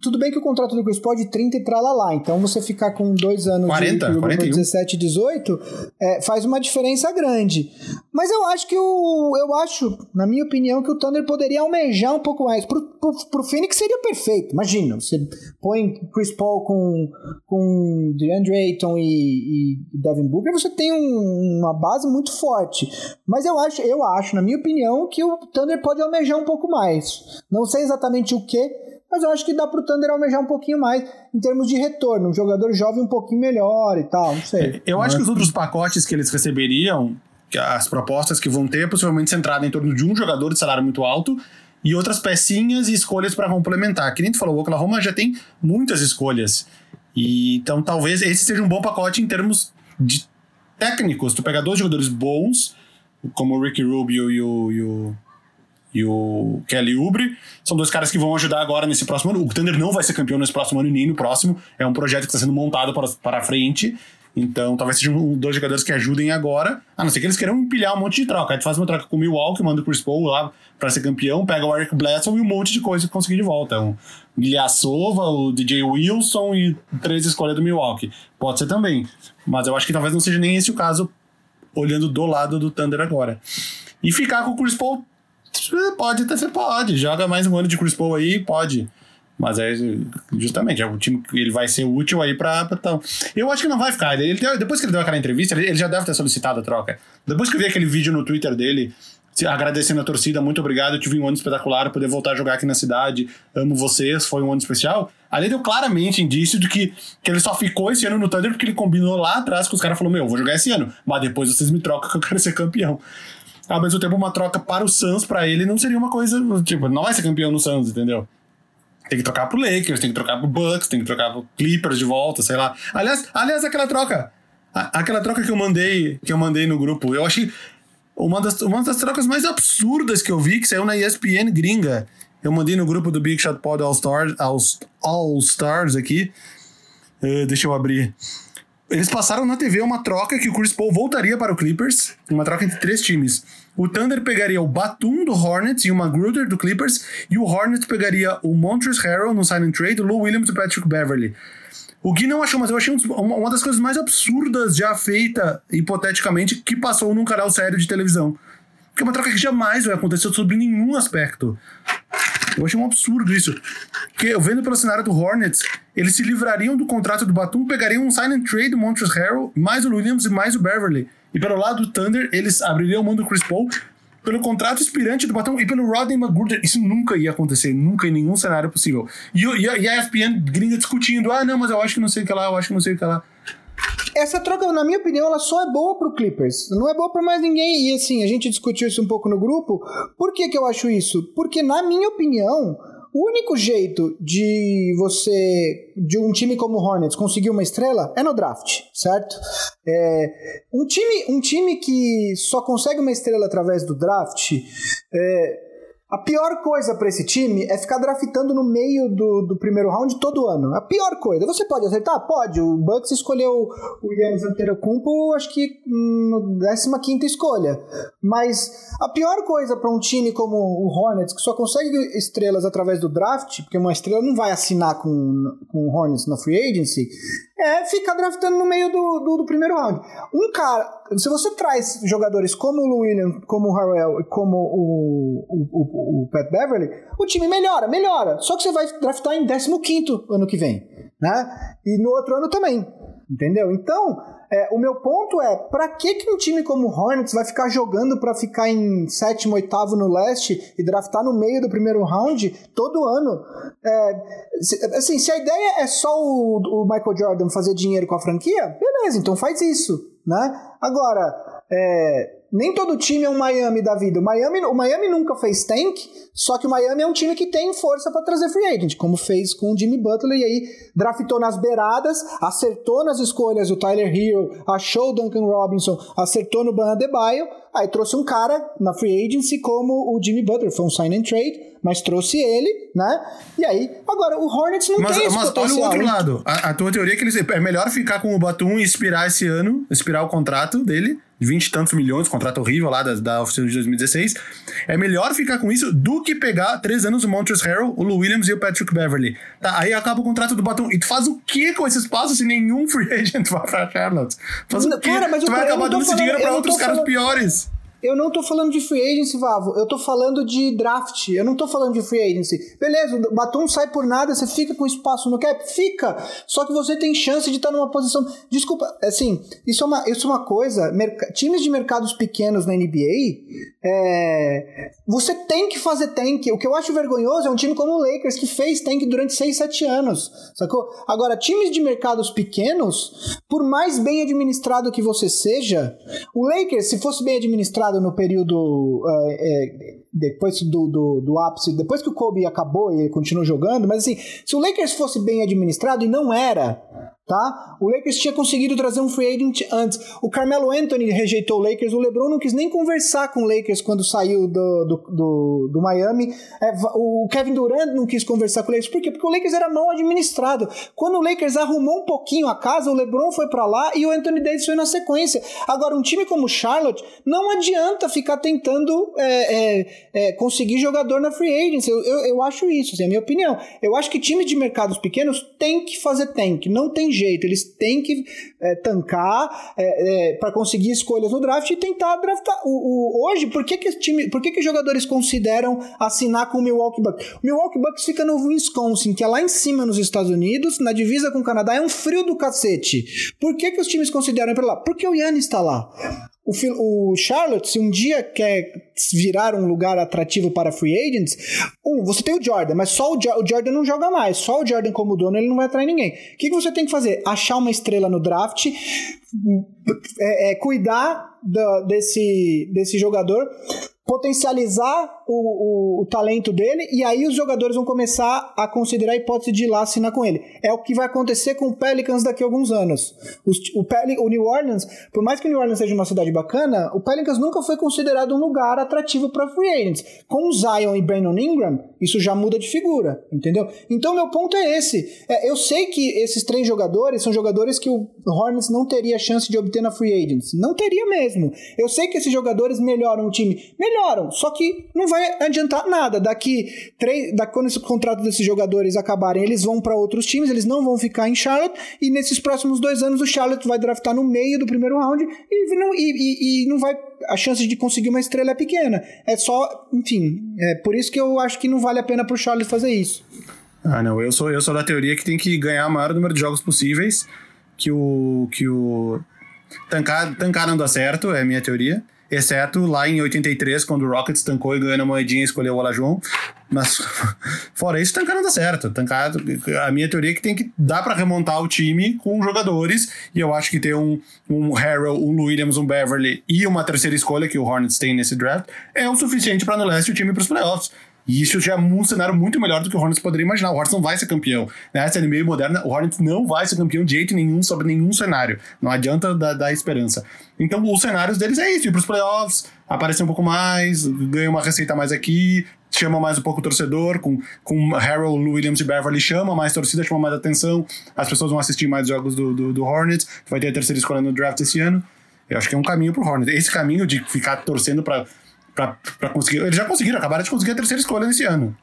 tudo bem que o contrato do Chris Paul é de 30 e tralalá, então você ficar com dois anos 40, de 41. 17 e 18 é, faz uma diferença grande. Mas eu acho que o. Eu acho, na minha opinião, que o Thunder poderia almejar um pouco mais. Pro, pro, pro Phoenix seria perfeito. Imagina, você põe Chris Paul com, com DeAndre Ayton e, e Devin Booker, você tem um, uma base muito forte. Mas eu acho, eu acho, na minha opinião, que o Thunder pode almejar um pouco mais. Não sei exatamente o que mas eu acho que dá pro Thunder almejar um pouquinho mais em termos de retorno. Um jogador jovem um pouquinho melhor e tal, não sei. É, eu acho que os outros pacotes que eles receberiam, as propostas que vão ter, possivelmente centrada em torno de um jogador de salário muito alto e outras pecinhas e escolhas para complementar. Que nem tu falou, o Oklahoma já tem muitas escolhas. E, então talvez esse seja um bom pacote em termos de técnicos. Tu pega dois jogadores bons, como o Ricky Rubio e o, e o e o Kelly Oubre. São dois caras que vão ajudar agora nesse próximo ano. O Thunder não vai ser campeão nesse próximo ano nem no próximo. É um projeto que está sendo montado para, para frente. Então, talvez sejam dois jogadores que ajudem agora. A não ser que eles queiram empilhar um monte de troca. Aí tu faz uma troca com o Milwaukee, manda o Chris Paul lá para ser campeão, pega o Eric Bledsoe e um monte de coisa que conseguir de volta. Um Sova, o DJ Wilson e três escolhas do Milwaukee. Pode ser também. Mas eu acho que talvez não seja nem esse o caso, olhando do lado do Thunder agora. E ficar com o Chris Paul, pode até ser pode. Joga mais um ano de Chris Paul aí, pode. Mas é justamente, é o time que ele vai ser útil aí pra. pra tão. Eu acho que não vai ficar. Ele, ele, depois que ele deu aquela entrevista, ele, ele já deve ter solicitado a troca. Depois que eu vi aquele vídeo no Twitter dele, agradecendo a torcida, muito obrigado, eu tive um ano espetacular, poder voltar a jogar aqui na cidade, amo vocês, foi um ano especial. Ali deu claramente indício de que, que ele só ficou esse ano no Thunder porque ele combinou lá atrás com os caras falou: Meu, vou jogar esse ano, mas depois vocês me trocam que eu quero ser campeão. Ao mesmo tempo, uma troca para o Suns, para ele, não seria uma coisa. Tipo, não vai ser campeão no Suns, entendeu? Tem que trocar pro Lakers, tem que trocar pro Bucks, tem que trocar pro Clippers de volta, sei lá. Aliás, aliás aquela troca. aquela troca que eu mandei, que eu mandei no grupo, eu achei uma das, uma das trocas mais absurdas que eu vi, que saiu na ESPN gringa. Eu mandei no grupo do Big Shot Pod All Stars, All, All Stars aqui. Uh, deixa eu abrir. Eles passaram na TV uma troca que o Chris Paul voltaria para o Clippers, uma troca entre três times. O Thunder pegaria o Batum do Hornets e o Magruder do Clippers, e o Hornets pegaria o Montrezl Harrell no and trade, o Lou Williams e o Patrick Beverly. O Gui não achou, mas eu achei uma das coisas mais absurdas já feita, hipoteticamente, que passou num canal sério de televisão. Que é uma troca que jamais vai acontecer sobre nenhum aspecto. Eu achei um absurdo isso. Que eu vendo pelo cenário do Hornets, eles se livrariam do contrato do Batum, pegariam um sign and trade do Harrell, mais o Williams e mais o Beverly. E pelo lado do Thunder, eles abririam mão do Chris Paul pelo contrato expirante do Batum e pelo Rodney McGruder. Isso nunca ia acontecer, nunca em nenhum cenário possível. E, e, e a ESPN gringa discutindo, ah, não, mas eu acho que não sei o que lá, eu acho que não sei o que lá. Essa troca, na minha opinião, ela só é boa pro Clippers. Não é boa para mais ninguém. E assim, a gente discutiu isso um pouco no grupo. Por que, que eu acho isso? Porque, na minha opinião, o único jeito de você, de um time como o Hornets conseguir uma estrela é no draft, certo? É, um, time, um time que só consegue uma estrela através do draft, é, a pior coisa para esse time é ficar draftando no meio do, do primeiro round todo ano. A pior coisa. Você pode acertar? Pode. O Bucks escolheu o Yannis Antetokounmpo, acho que na 15 escolha. Mas a pior coisa para um time como o Hornets, que só consegue estrelas através do draft, porque uma estrela não vai assinar com, com o Hornets na free agency, é ficar draftando no meio do, do, do, primeiro round. Um cara, se você traz jogadores como o Williams, como o Harrell e como o, o, o, o, Pat Beverly, o time melhora, melhora. Só que você vai draftar em 15 ano que vem, né? E no outro ano também, entendeu? Então, é, o meu ponto é, para que, que um time como o Hornets vai ficar jogando para ficar em sétimo, oitavo no leste e draftar no meio do primeiro round todo ano? É, se, assim, se a ideia é só o, o, Michael Jordan fazer dinheiro com a franquia, beleza, então faz isso, né? Agora, é, nem todo time é um Miami da vida. O Miami, o Miami nunca fez tank, só que o Miami é um time que tem força para trazer free agent, como fez com o Jimmy Butler e aí draftou nas beiradas, acertou nas escolhas o Tyler Hill, achou o Duncan Robinson, acertou no Ban Adebayo, aí trouxe um cara na free agency como o Jimmy Butler, foi um sign and trade, mas trouxe ele, né? E aí, agora o Hornets não mas, tem esse Mas olha o outro lado. A, a, tua teoria é que eles, é melhor ficar com o Batum e expirar esse ano, expirar o contrato dele, 20 e tantos milhões, contrato horrível lá da, da oficina de 2016. É melhor ficar com isso do que pegar três anos o Montrezl Harrell, o Lou Williams e o Patrick Beverly. Tá, aí acaba o contrato do Batum. E tu faz o que com esse espaço se nenhum free agent vai pra Charlotte? Faz o quê? Cara, mas tu vai acabar dando esse dinheiro pra outros caras falando... piores. Eu não tô falando de free agency, Vavo. Eu tô falando de draft. Eu não tô falando de free agency. Beleza, o Batum sai por nada, você fica com espaço no cap? Fica! Só que você tem chance de estar tá numa posição. Desculpa, assim, isso é uma, isso é uma coisa. Merc... Times de mercados pequenos na NBA, é... você tem que fazer tank. O que eu acho vergonhoso é um time como o Lakers, que fez tank durante 6, 7 anos. Sacou? Agora, times de mercados pequenos, por mais bem administrado que você seja, o Lakers, se fosse bem administrado, no período é, é, depois do, do, do, ápice, depois que o Kobe acabou e continuou jogando, mas assim, se o Lakers fosse bem administrado, e não era, tá? O Lakers tinha conseguido trazer um free agent antes. O Carmelo Anthony rejeitou o Lakers, o LeBron não quis nem conversar com o Lakers quando saiu do, do, do, do Miami. É, o Kevin Durant não quis conversar com o Lakers. Por quê? Porque o Lakers era mal administrado. Quando o Lakers arrumou um pouquinho a casa, o LeBron foi para lá e o Anthony Davis foi na sequência. Agora, um time como o Charlotte, não adianta ficar tentando é, é, é, conseguir jogador na free agency. Eu, eu, eu acho isso, assim, é a minha opinião. Eu acho que times de mercados pequenos têm que fazer tank, não tem jeito. Eles têm que é, tancar é, é, para conseguir escolhas no draft e tentar draftar. O, o, hoje, por que, que, time, por que, que jogadores consideram assinar com o Milwaukee Bucks? O Milwaukee Bucks fica no Wisconsin, que é lá em cima nos Estados Unidos, na divisa com o Canadá, é um frio do cacete. Por que, que os times consideram ir pra lá? Porque o Yannis está lá. O, o, Charlotte, se um dia quer virar um lugar atrativo para free agents, um, você tem o Jordan, mas só o, jo o Jordan não joga mais. Só o Jordan como dono, ele não vai atrair ninguém. O que, que você tem que fazer? Achar uma estrela no draft, é, é, cuidar do, desse, desse jogador, potencializar o, o, o, talento dele e aí os jogadores vão começar a considerar a hipótese de ir lá assinar com ele. É o que vai acontecer com o Pelicans daqui a alguns anos. Os, o, Pel o New Orleans, por mais que o New Orleans seja uma cidade bacana, o Pelicans nunca foi considerado um lugar atrativo para free agents. Com o Zion e Brandon Ingram, isso já muda de figura, entendeu? Então meu ponto é esse. É, eu sei que esses três jogadores são jogadores que o Hornets não teria chance de obter na free agents. Não teria mesmo. Eu sei que esses jogadores melhoram o time. Só que não vai adiantar nada. Daqui, três, daqui quando esse contrato desses jogadores acabarem, eles vão para outros times, eles não vão ficar em Charlotte. E nesses próximos dois anos, o Charlotte vai draftar no meio do primeiro round e não, e, e, e não vai. A chance de conseguir uma estrela é pequena. É só, enfim, é por isso que eu acho que não vale a pena pro Charlotte fazer isso. Ah, não. Eu sou, eu sou da teoria que tem que ganhar o maior número de jogos possíveis. Que o. Que o tancar, tancar não dá certo, é a minha teoria. Exceto lá em 83, quando o Rockets tancou e ganhou a moedinha e escolheu o Olajuwon. Mas fora isso, tancar não dá certo. Tancar, a minha teoria é que tem que dar para remontar o time com jogadores. E eu acho que ter um, um Harrell, um Williams, um Beverly e uma terceira escolha que o Hornets tem nesse draft é o suficiente para no leste o time para os playoffs. E isso já é um cenário muito melhor do que o Hornets poderia imaginar. O Hornets não vai ser campeão. Nessa né? NBA moderna, o Hornets não vai ser campeão de jeito nenhum sobre nenhum cenário. Não adianta dar, dar esperança. Então, os cenários deles é isso: ir para os playoffs, aparecer um pouco mais, ganha uma receita mais aqui, chama mais um pouco o torcedor, com, com Harold, Williams e Beverly, chama mais torcida, chama mais atenção, as pessoas vão assistir mais jogos do, do, do Hornets, vai ter a terceira escolha no draft esse ano. Eu acho que é um caminho pro Hornets. Esse caminho de ficar torcendo para para conseguir. Eles já conseguiram, acabaram de conseguir a terceira escolha nesse ano.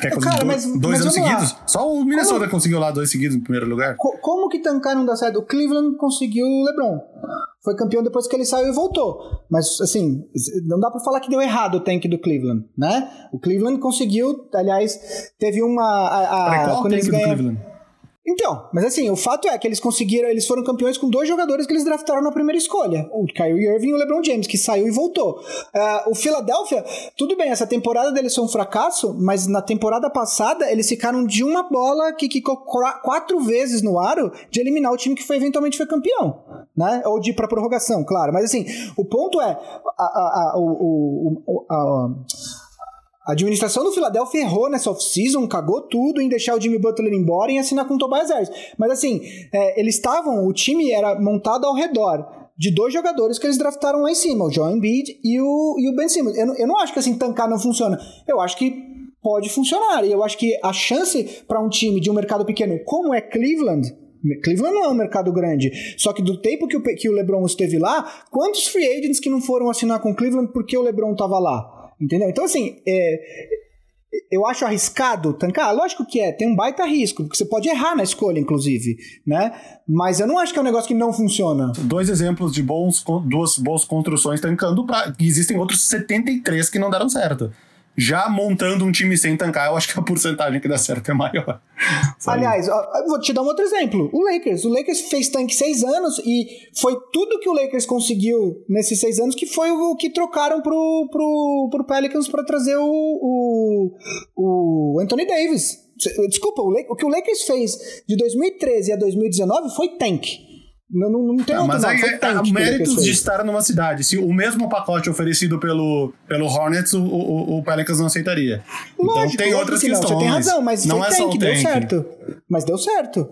Quer Cara, dois, mas, dois mas anos seguidos? Lá. Só o Minnesota como, conseguiu lá dois seguidos no primeiro lugar. Como que tancar não dá certo? O Cleveland conseguiu o LeBron. Foi campeão depois que ele saiu e voltou. Mas, assim, não dá para falar que deu errado o tank do Cleveland, né? O Cleveland conseguiu, aliás, teve uma. A, a, quando eles ganham, Cleveland? Então, mas assim, o fato é que eles conseguiram, eles foram campeões com dois jogadores que eles draftaram na primeira escolha, o Kyrie Irving e o LeBron James, que saiu e voltou. Uh, o Philadelphia, tudo bem, essa temporada deles foi um fracasso, mas na temporada passada eles ficaram de uma bola que quicou quatro vezes no aro de eliminar o time que foi eventualmente foi campeão, né? Ou de ir pra prorrogação, claro. Mas assim, o ponto é, a, a, a, o, o, a a administração do Philadelphia errou nessa off-season, cagou tudo em deixar o Jimmy Butler embora e assinar com o Tobias Harris. Mas assim, é, eles estavam, o time era montado ao redor de dois jogadores que eles draftaram lá em cima, o Joel Embiid e o, e o Ben Simmons. Eu, eu não acho que assim, tancar não funciona. Eu acho que pode funcionar. E eu acho que a chance para um time de um mercado pequeno como é Cleveland, Cleveland não é um mercado grande. Só que do tempo que o, que o LeBron esteve lá, quantos free agents que não foram assinar com Cleveland porque o LeBron estava lá? Entendeu? Então, assim, é, eu acho arriscado tancar? Lógico que é, tem um baita risco, porque você pode errar na escolha, inclusive, né? Mas eu não acho que é um negócio que não funciona. Dois exemplos de bons, duas boas construções tancando, pra, existem outros 73 que não deram certo já montando um time sem tancar, eu acho que a porcentagem que dá certo é maior. Aliás, vou te dar um outro exemplo. O Lakers. O Lakers fez tanque seis anos e foi tudo que o Lakers conseguiu nesses seis anos que foi o que trocaram pro, pro, pro Pelicans para trazer o, o, o Anthony Davis. Desculpa, o, o que o Lakers fez de 2013 a 2019 foi tanque. Não, não, não tem mas aí, há méritos de estar numa cidade. Se o mesmo pacote oferecido pelo, pelo Hornets, o, o, o Pelicans não aceitaria. Lógico, então tem outras que questões. Não, você tem razão, mas não é tank, só o deu certo. Mas deu certo.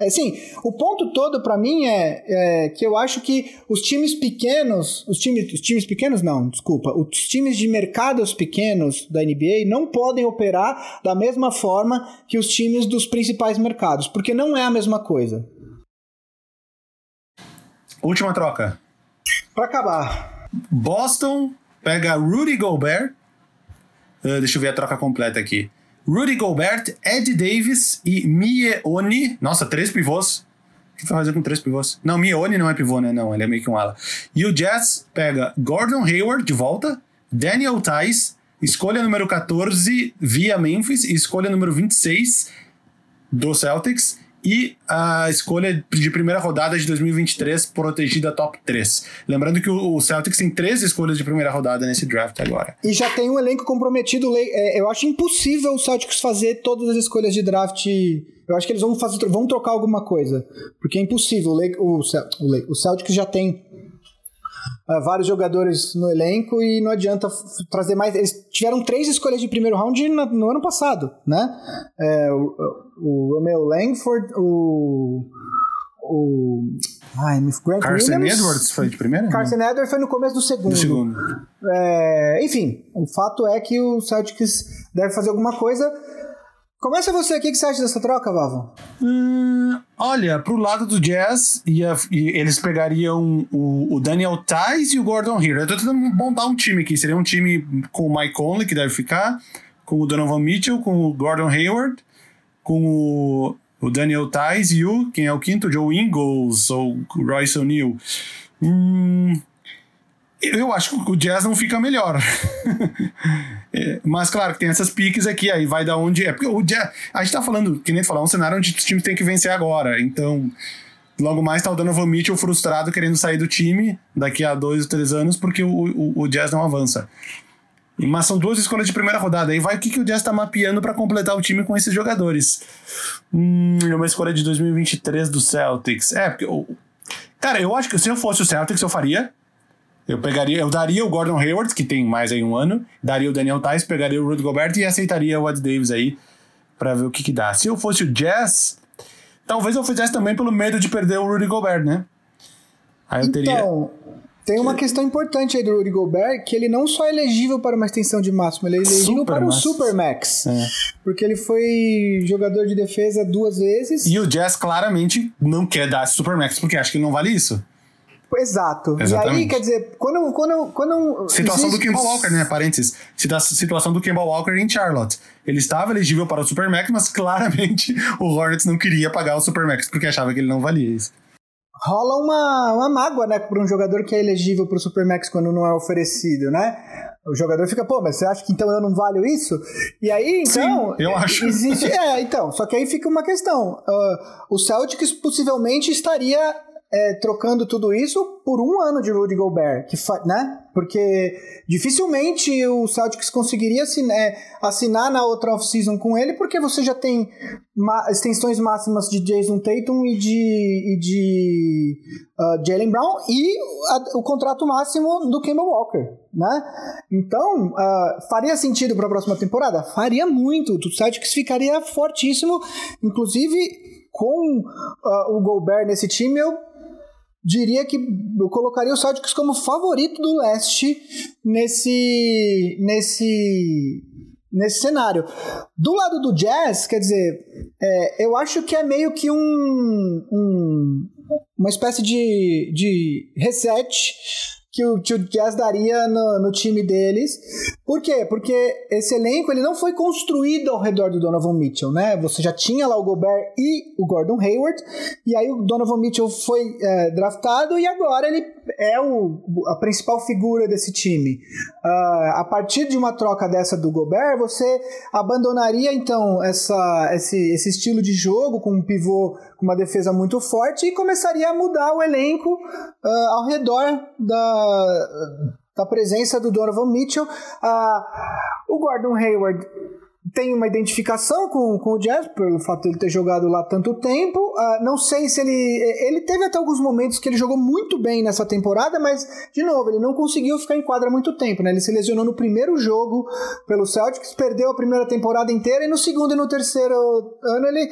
É, sim, o ponto todo para mim é, é, que eu acho que os times pequenos, os times, os times pequenos não, desculpa, os times de mercados pequenos da NBA não podem operar da mesma forma que os times dos principais mercados, porque não é a mesma coisa. Última troca. Para acabar. Boston pega Rudy Gobert. Uh, deixa eu ver a troca completa aqui. Rudy Gobert, Ed Davis e Mie Oni. Nossa, três pivôs. O que vai fazer com três pivôs? Não, Mie Oni não é pivô, né? Não, ele é meio que um ala. E o Jazz pega Gordon Hayward de volta, Daniel Tice, escolha número 14 via Memphis e escolha número 26 do Celtics e a escolha de primeira rodada de 2023 protegida top 3. Lembrando que o Celtics tem três escolhas de primeira rodada nesse draft agora. E já tem um elenco comprometido. É, eu acho impossível o Celtics fazer todas as escolhas de draft. Eu acho que eles vão, fazer, vão trocar alguma coisa. Porque é impossível. O, o, o Celtics já tem vários jogadores no elenco e não adianta trazer mais. Eles tiveram três escolhas de primeiro round no, no ano passado, né? É, o, o Romeo Langford, o. O. Ai, Grant Carson Williams, Edwards foi de primeira? Carson não. Edwards foi no começo do segundo. Do segundo. É, enfim, o fato é que o Celtics deve fazer alguma coisa. Começa você aqui, o que você acha dessa troca, Vavo? Hum, olha, pro lado do Jazz, ia, eles pegariam o, o Daniel Tice e o Gordon Hayward. Eu tô tentando montar um time aqui. Seria um time com o Mike Conley, que deve ficar, com o Donovan Mitchell, com o Gordon Hayward, com o, o Daniel Tice e o, quem é o quinto? Joe Ingles ou Royce O'Neal. Hum, eu acho que o Jazz não fica melhor. é, mas claro que tem essas piques aqui, aí vai da onde é. Porque o Jazz. A gente tá falando, que nem falar, um cenário onde os times têm que vencer agora. Então, logo mais tá o Donovan Mitchell frustrado querendo sair do time daqui a dois ou três anos porque o, o, o Jazz não avança. Mas são duas escolhas de primeira rodada. Aí vai o que, que o Jazz tá mapeando para completar o time com esses jogadores. Hum, é uma escolha de 2023 do Celtics. É, porque. Cara, eu acho que se eu fosse o Celtics, eu faria. Eu pegaria, eu daria o Gordon Hayward, que tem mais aí um ano, daria o Daniel Tice, pegaria o Rudy Gobert e aceitaria o Ed Davis aí para ver o que que dá. Se eu fosse o Jazz, talvez eu fizesse também pelo medo de perder o Rudy Gobert, né? Aí eu teria... Então, tem uma questão importante aí do Rudy Gobert, que ele não só é elegível para uma extensão de máximo, ele é elegível Super para o um Supermax. É. Porque ele foi jogador de defesa duas vezes. E o Jazz claramente não quer dar Supermax, porque acha que ele não vale isso. Exato. Exatamente. E aí, quer dizer, quando. quando, quando situação existe... do Kemba Walker, né? Parênteses. Situação do Kemba Walker em Charlotte. Ele estava elegível para o Supermax, mas claramente o Hornets não queria pagar o Supermax porque achava que ele não valia isso. Rola uma, uma mágoa, né, para um jogador que é elegível para o Supermax quando não é oferecido, né? O jogador fica, pô, mas você acha que então eu não valho isso? E aí, então. Sim, eu acho. Existe, é, então. Só que aí fica uma questão. Uh, o Celtics possivelmente estaria é, trocando tudo isso por um ano de Rudy Gobert, que né? Porque dificilmente o Celtics conseguiria assinar, é, assinar na outra off-season com ele, porque você já tem extensões máximas de Jason Tatum e de, e de uh, Jalen Brown e a, o contrato máximo do Kemba Walker, né? Então, uh, faria sentido para a próxima temporada? Faria muito. O Celtics ficaria fortíssimo, inclusive com uh, o Gobert nesse time, eu diria que eu colocaria o Celtics como favorito do leste nesse nesse nesse cenário. Do lado do Jazz, quer dizer, é, eu acho que é meio que um, um uma espécie de, de reset que o, que o Jazz daria no, no, time deles. Por quê? Porque esse elenco ele não foi construído ao redor do Donovan Mitchell, né? Você já tinha lá o Gobert e o Gordon Hayward, e aí o Donovan Mitchell foi é, draftado e agora ele é o, a principal figura desse time. Uh, a partir de uma troca dessa do Gobert, você abandonaria então essa, esse, esse estilo de jogo com um pivô com uma defesa muito forte e começaria a mudar o elenco uh, ao redor da, da presença do Donovan Mitchell. Uh, o Gordon Hayward tem uma identificação com, com o Jazz, pelo fato de ele ter jogado lá tanto tempo. Uh, não sei se ele. Ele teve até alguns momentos que ele jogou muito bem nessa temporada, mas, de novo, ele não conseguiu ficar em quadra muito tempo, né? Ele se lesionou no primeiro jogo pelo Celtics, perdeu a primeira temporada inteira, e no segundo e no terceiro ano ele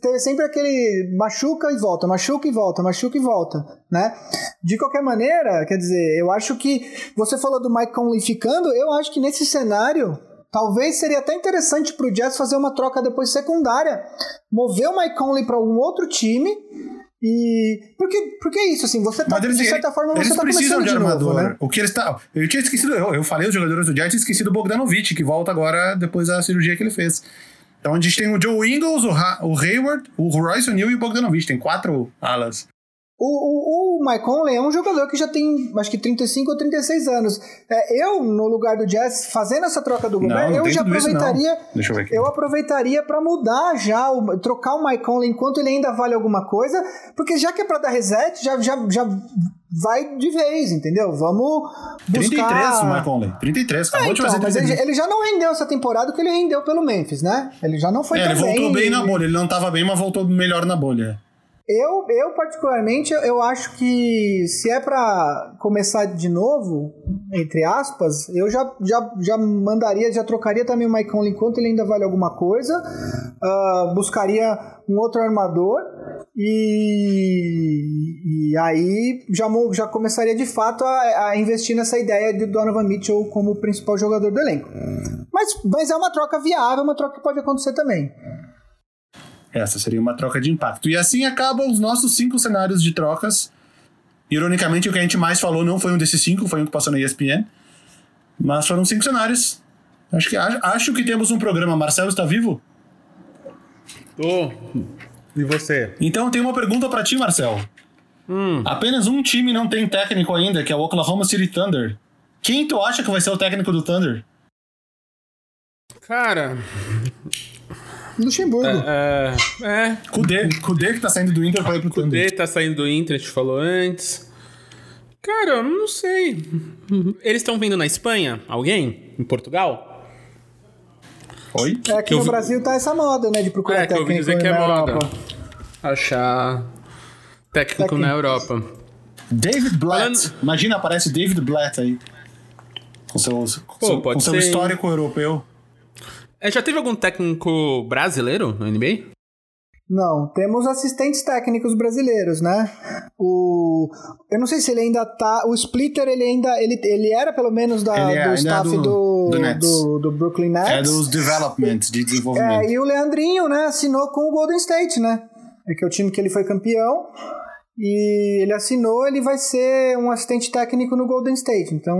teve sempre aquele machuca e volta, machuca e volta, machuca e volta, né? De qualquer maneira, quer dizer, eu acho que. Você falou do Mike Conley ficando, eu acho que nesse cenário Talvez seria até interessante para o Jazz fazer uma troca depois secundária, mover o Mike Conley para um outro time e porque porque é isso assim, você tá eles, de certa forma eles você tá precisam de, armador. Novo, né? O que eles tá, eu tinha esquecido, eu, eu falei os jogadores do Jazz, tinha esquecido o Bogdanovic que volta agora depois da cirurgia que ele fez. Então a gente tem o Joe Ingles, o, ha o Hayward, o Royce O'Neal e o Bogdanovic, tem quatro alas. O, o, o Mike Conley é um jogador que já tem, acho que 35 ou 36 anos. É, eu, no lugar do Jazz, fazendo essa troca do Gobert, eu já aproveitaria. Isso, Deixa eu ver aqui. Eu aproveitaria para mudar já, o, trocar o Mike Conley enquanto ele ainda vale alguma coisa, porque já que é para dar reset, já, já, já vai de vez, entendeu? Vamos buscar... 33 o Mike Conley. 33, acabou é, então, de fazer Mas ele, ele, já não rendeu essa temporada que ele rendeu pelo Memphis, né? Ele já não foi é, tão ele voltou bem, bem na bolha. Ele não tava bem, mas voltou melhor na bolha. Eu, eu particularmente, eu acho que se é para começar de novo, entre aspas, eu já, já, já mandaria, já trocaria também o Conley enquanto ele ainda vale alguma coisa, uh, buscaria um outro armador e, e aí já, já começaria de fato a, a investir nessa ideia de Donovan Mitchell como principal jogador do elenco. Mas, mas é uma troca viável, uma troca que pode acontecer também. Essa seria uma troca de impacto. E assim acabam os nossos cinco cenários de trocas. Ironicamente, o que a gente mais falou não foi um desses cinco, foi um que passou na ESPN. Mas foram cinco cenários. Acho que, acho que temos um programa. Marcelo está vivo? Tô. E você? Então tem uma pergunta para ti, Marcelo. Hum. Apenas um time não tem técnico ainda, que é o Oklahoma City Thunder. Quem tu acha que vai ser o técnico do Thunder? Cara, Luxemburgo. É. é, é. Kudê, Kudê que tá saindo do Inter pra ir pro Kudê tá saindo do Inter, a gente falou antes. Cara, eu não sei. Eles estão vindo na Espanha? Alguém? Em Portugal? Oi? É que, que no vi... Brasil tá essa moda, né? De procurar é, técnico que eu dizer que é moda. Europa. Achar técnico, técnico, na Europa. David Blatt. Falando... Imagina, aparece David Blatt aí. Com seu, Pô, seu, com seu histórico europeu. É, já teve algum técnico brasileiro no NBA? Não, temos assistentes técnicos brasileiros, né? O, eu não sei se ele ainda tá. O Splitter, ele ainda. Ele, ele era pelo menos da, é, do staff do, do, do, do, Brooklyn Nets. É dos development, de desenvolvimento. É, e o Leandrinho, né, assinou com o Golden State, né? É que é o time que ele foi campeão e ele assinou, ele vai ser um assistente técnico no Golden State. Então,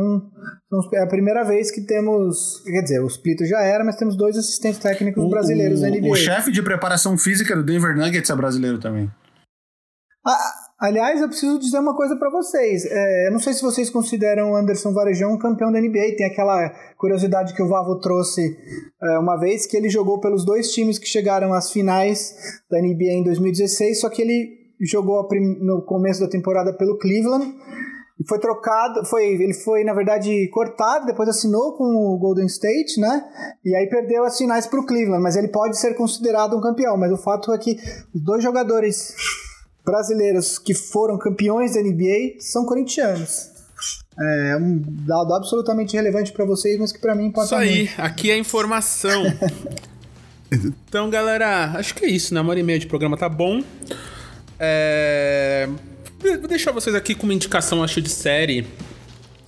é a primeira vez que temos, quer dizer, o Splito já era, mas temos dois assistentes técnicos o, brasileiros o, na NBA. O chefe de preparação física do Denver Nuggets é brasileiro também. Ah, aliás, eu preciso dizer uma coisa para vocês. É, eu não sei se vocês consideram o Anderson Varejão um campeão da NBA. Tem aquela curiosidade que o Vavo trouxe é, uma vez, que ele jogou pelos dois times que chegaram às finais da NBA em 2016, só que ele jogou no começo da temporada pelo Cleveland e foi trocado, foi, ele foi na verdade cortado, depois assinou com o Golden State, né? E aí perdeu as finais para o Cleveland, mas ele pode ser considerado um campeão. Mas o fato é que os dois jogadores brasileiros que foram campeões da NBA são corintianos. É um dado absolutamente relevante para vocês, mas que para mim pode Isso aí, muito. aqui é informação. então, galera, acho que é isso, né? Uma hora e meia de programa tá bom. É... Vou deixar vocês aqui com uma indicação, acho, de série.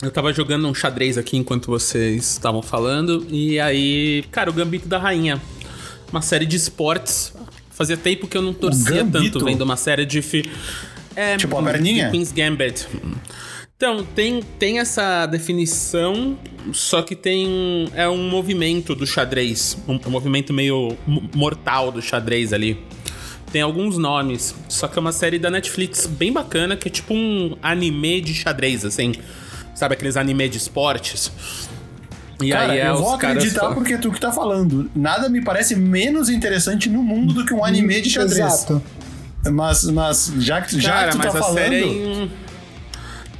Eu tava jogando um xadrez aqui enquanto vocês estavam falando. E aí, cara, o Gambito da Rainha. Uma série de esportes. Fazia tempo que eu não torcia tanto vendo uma série de. Fi... É, tipo a perninha? Queen's Gambit. Então, tem, tem essa definição, só que tem. É um movimento do xadrez. Um, um movimento meio mortal do xadrez ali tem alguns nomes. Só que é uma série da Netflix bem bacana, que é tipo um anime de xadrez, assim. Sabe aqueles anime de esportes? E Cara, aí é eu vou acreditar caras... porque tu que tá falando. Nada me parece menos interessante no mundo do que um anime de xadrez. Exato. Mas, mas já que, já Cara, que tu tá falando... Série é em...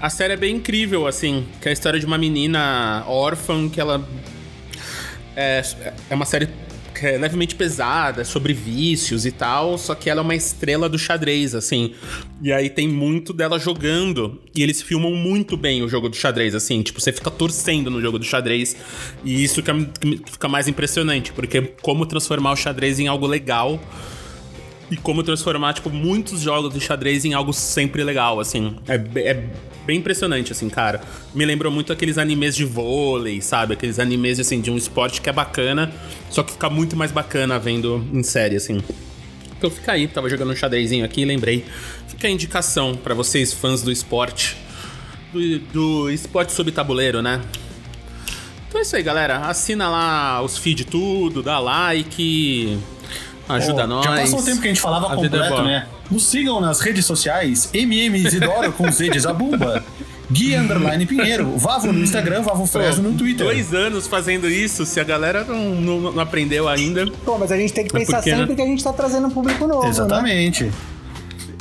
A série é bem incrível, assim. Que é a história de uma menina órfã que ela é, é uma série é levemente pesada, é sobre vícios e tal, só que ela é uma estrela do xadrez, assim. E aí tem muito dela jogando, e eles filmam muito bem o jogo do xadrez, assim. Tipo, você fica torcendo no jogo do xadrez, e isso fica, fica mais impressionante, porque como transformar o xadrez em algo legal e como transformar, tipo, muitos jogos de xadrez em algo sempre legal, assim. É, é bem impressionante, assim, cara. Me lembrou muito aqueles animes de vôlei, sabe? Aqueles animes, assim, de um esporte que é bacana, só que fica muito mais bacana vendo em série, assim. Então fica aí, tava jogando um xadrezinho aqui lembrei. Fica a indicação para vocês, fãs do esporte. Do, do esporte sob tabuleiro, né? Então é isso aí, galera. Assina lá os feed tudo, dá like. Ajuda oh, nós. Já passou o tempo que a gente falava a é completo, é né? Nos sigam nas redes sociais, MM Isidoro com Z de Zabumba. Gui Underline Pinheiro, Vavo no Instagram, Vavo Fresno no Twitter. Dois anos fazendo isso, se a galera não, não, não aprendeu ainda. Pô, mas a gente tem que pensar porque, sempre né? que a gente tá trazendo um público novo. Né? Exatamente. Né?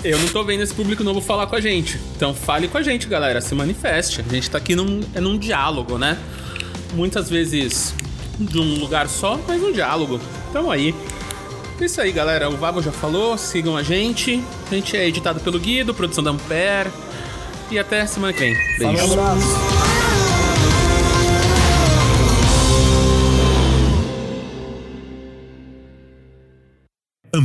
Eu não tô vendo esse público novo falar com a gente. Então fale com a gente, galera. Se manifeste. A gente tá aqui num, é num diálogo, né? Muitas vezes de um lugar só, mas um diálogo. Tamo aí. É isso aí, galera. O Vago já falou. Sigam a gente. A gente é editado pelo Guido, produção da Ampere. E até semana que vem. Beijo. Falou. Um,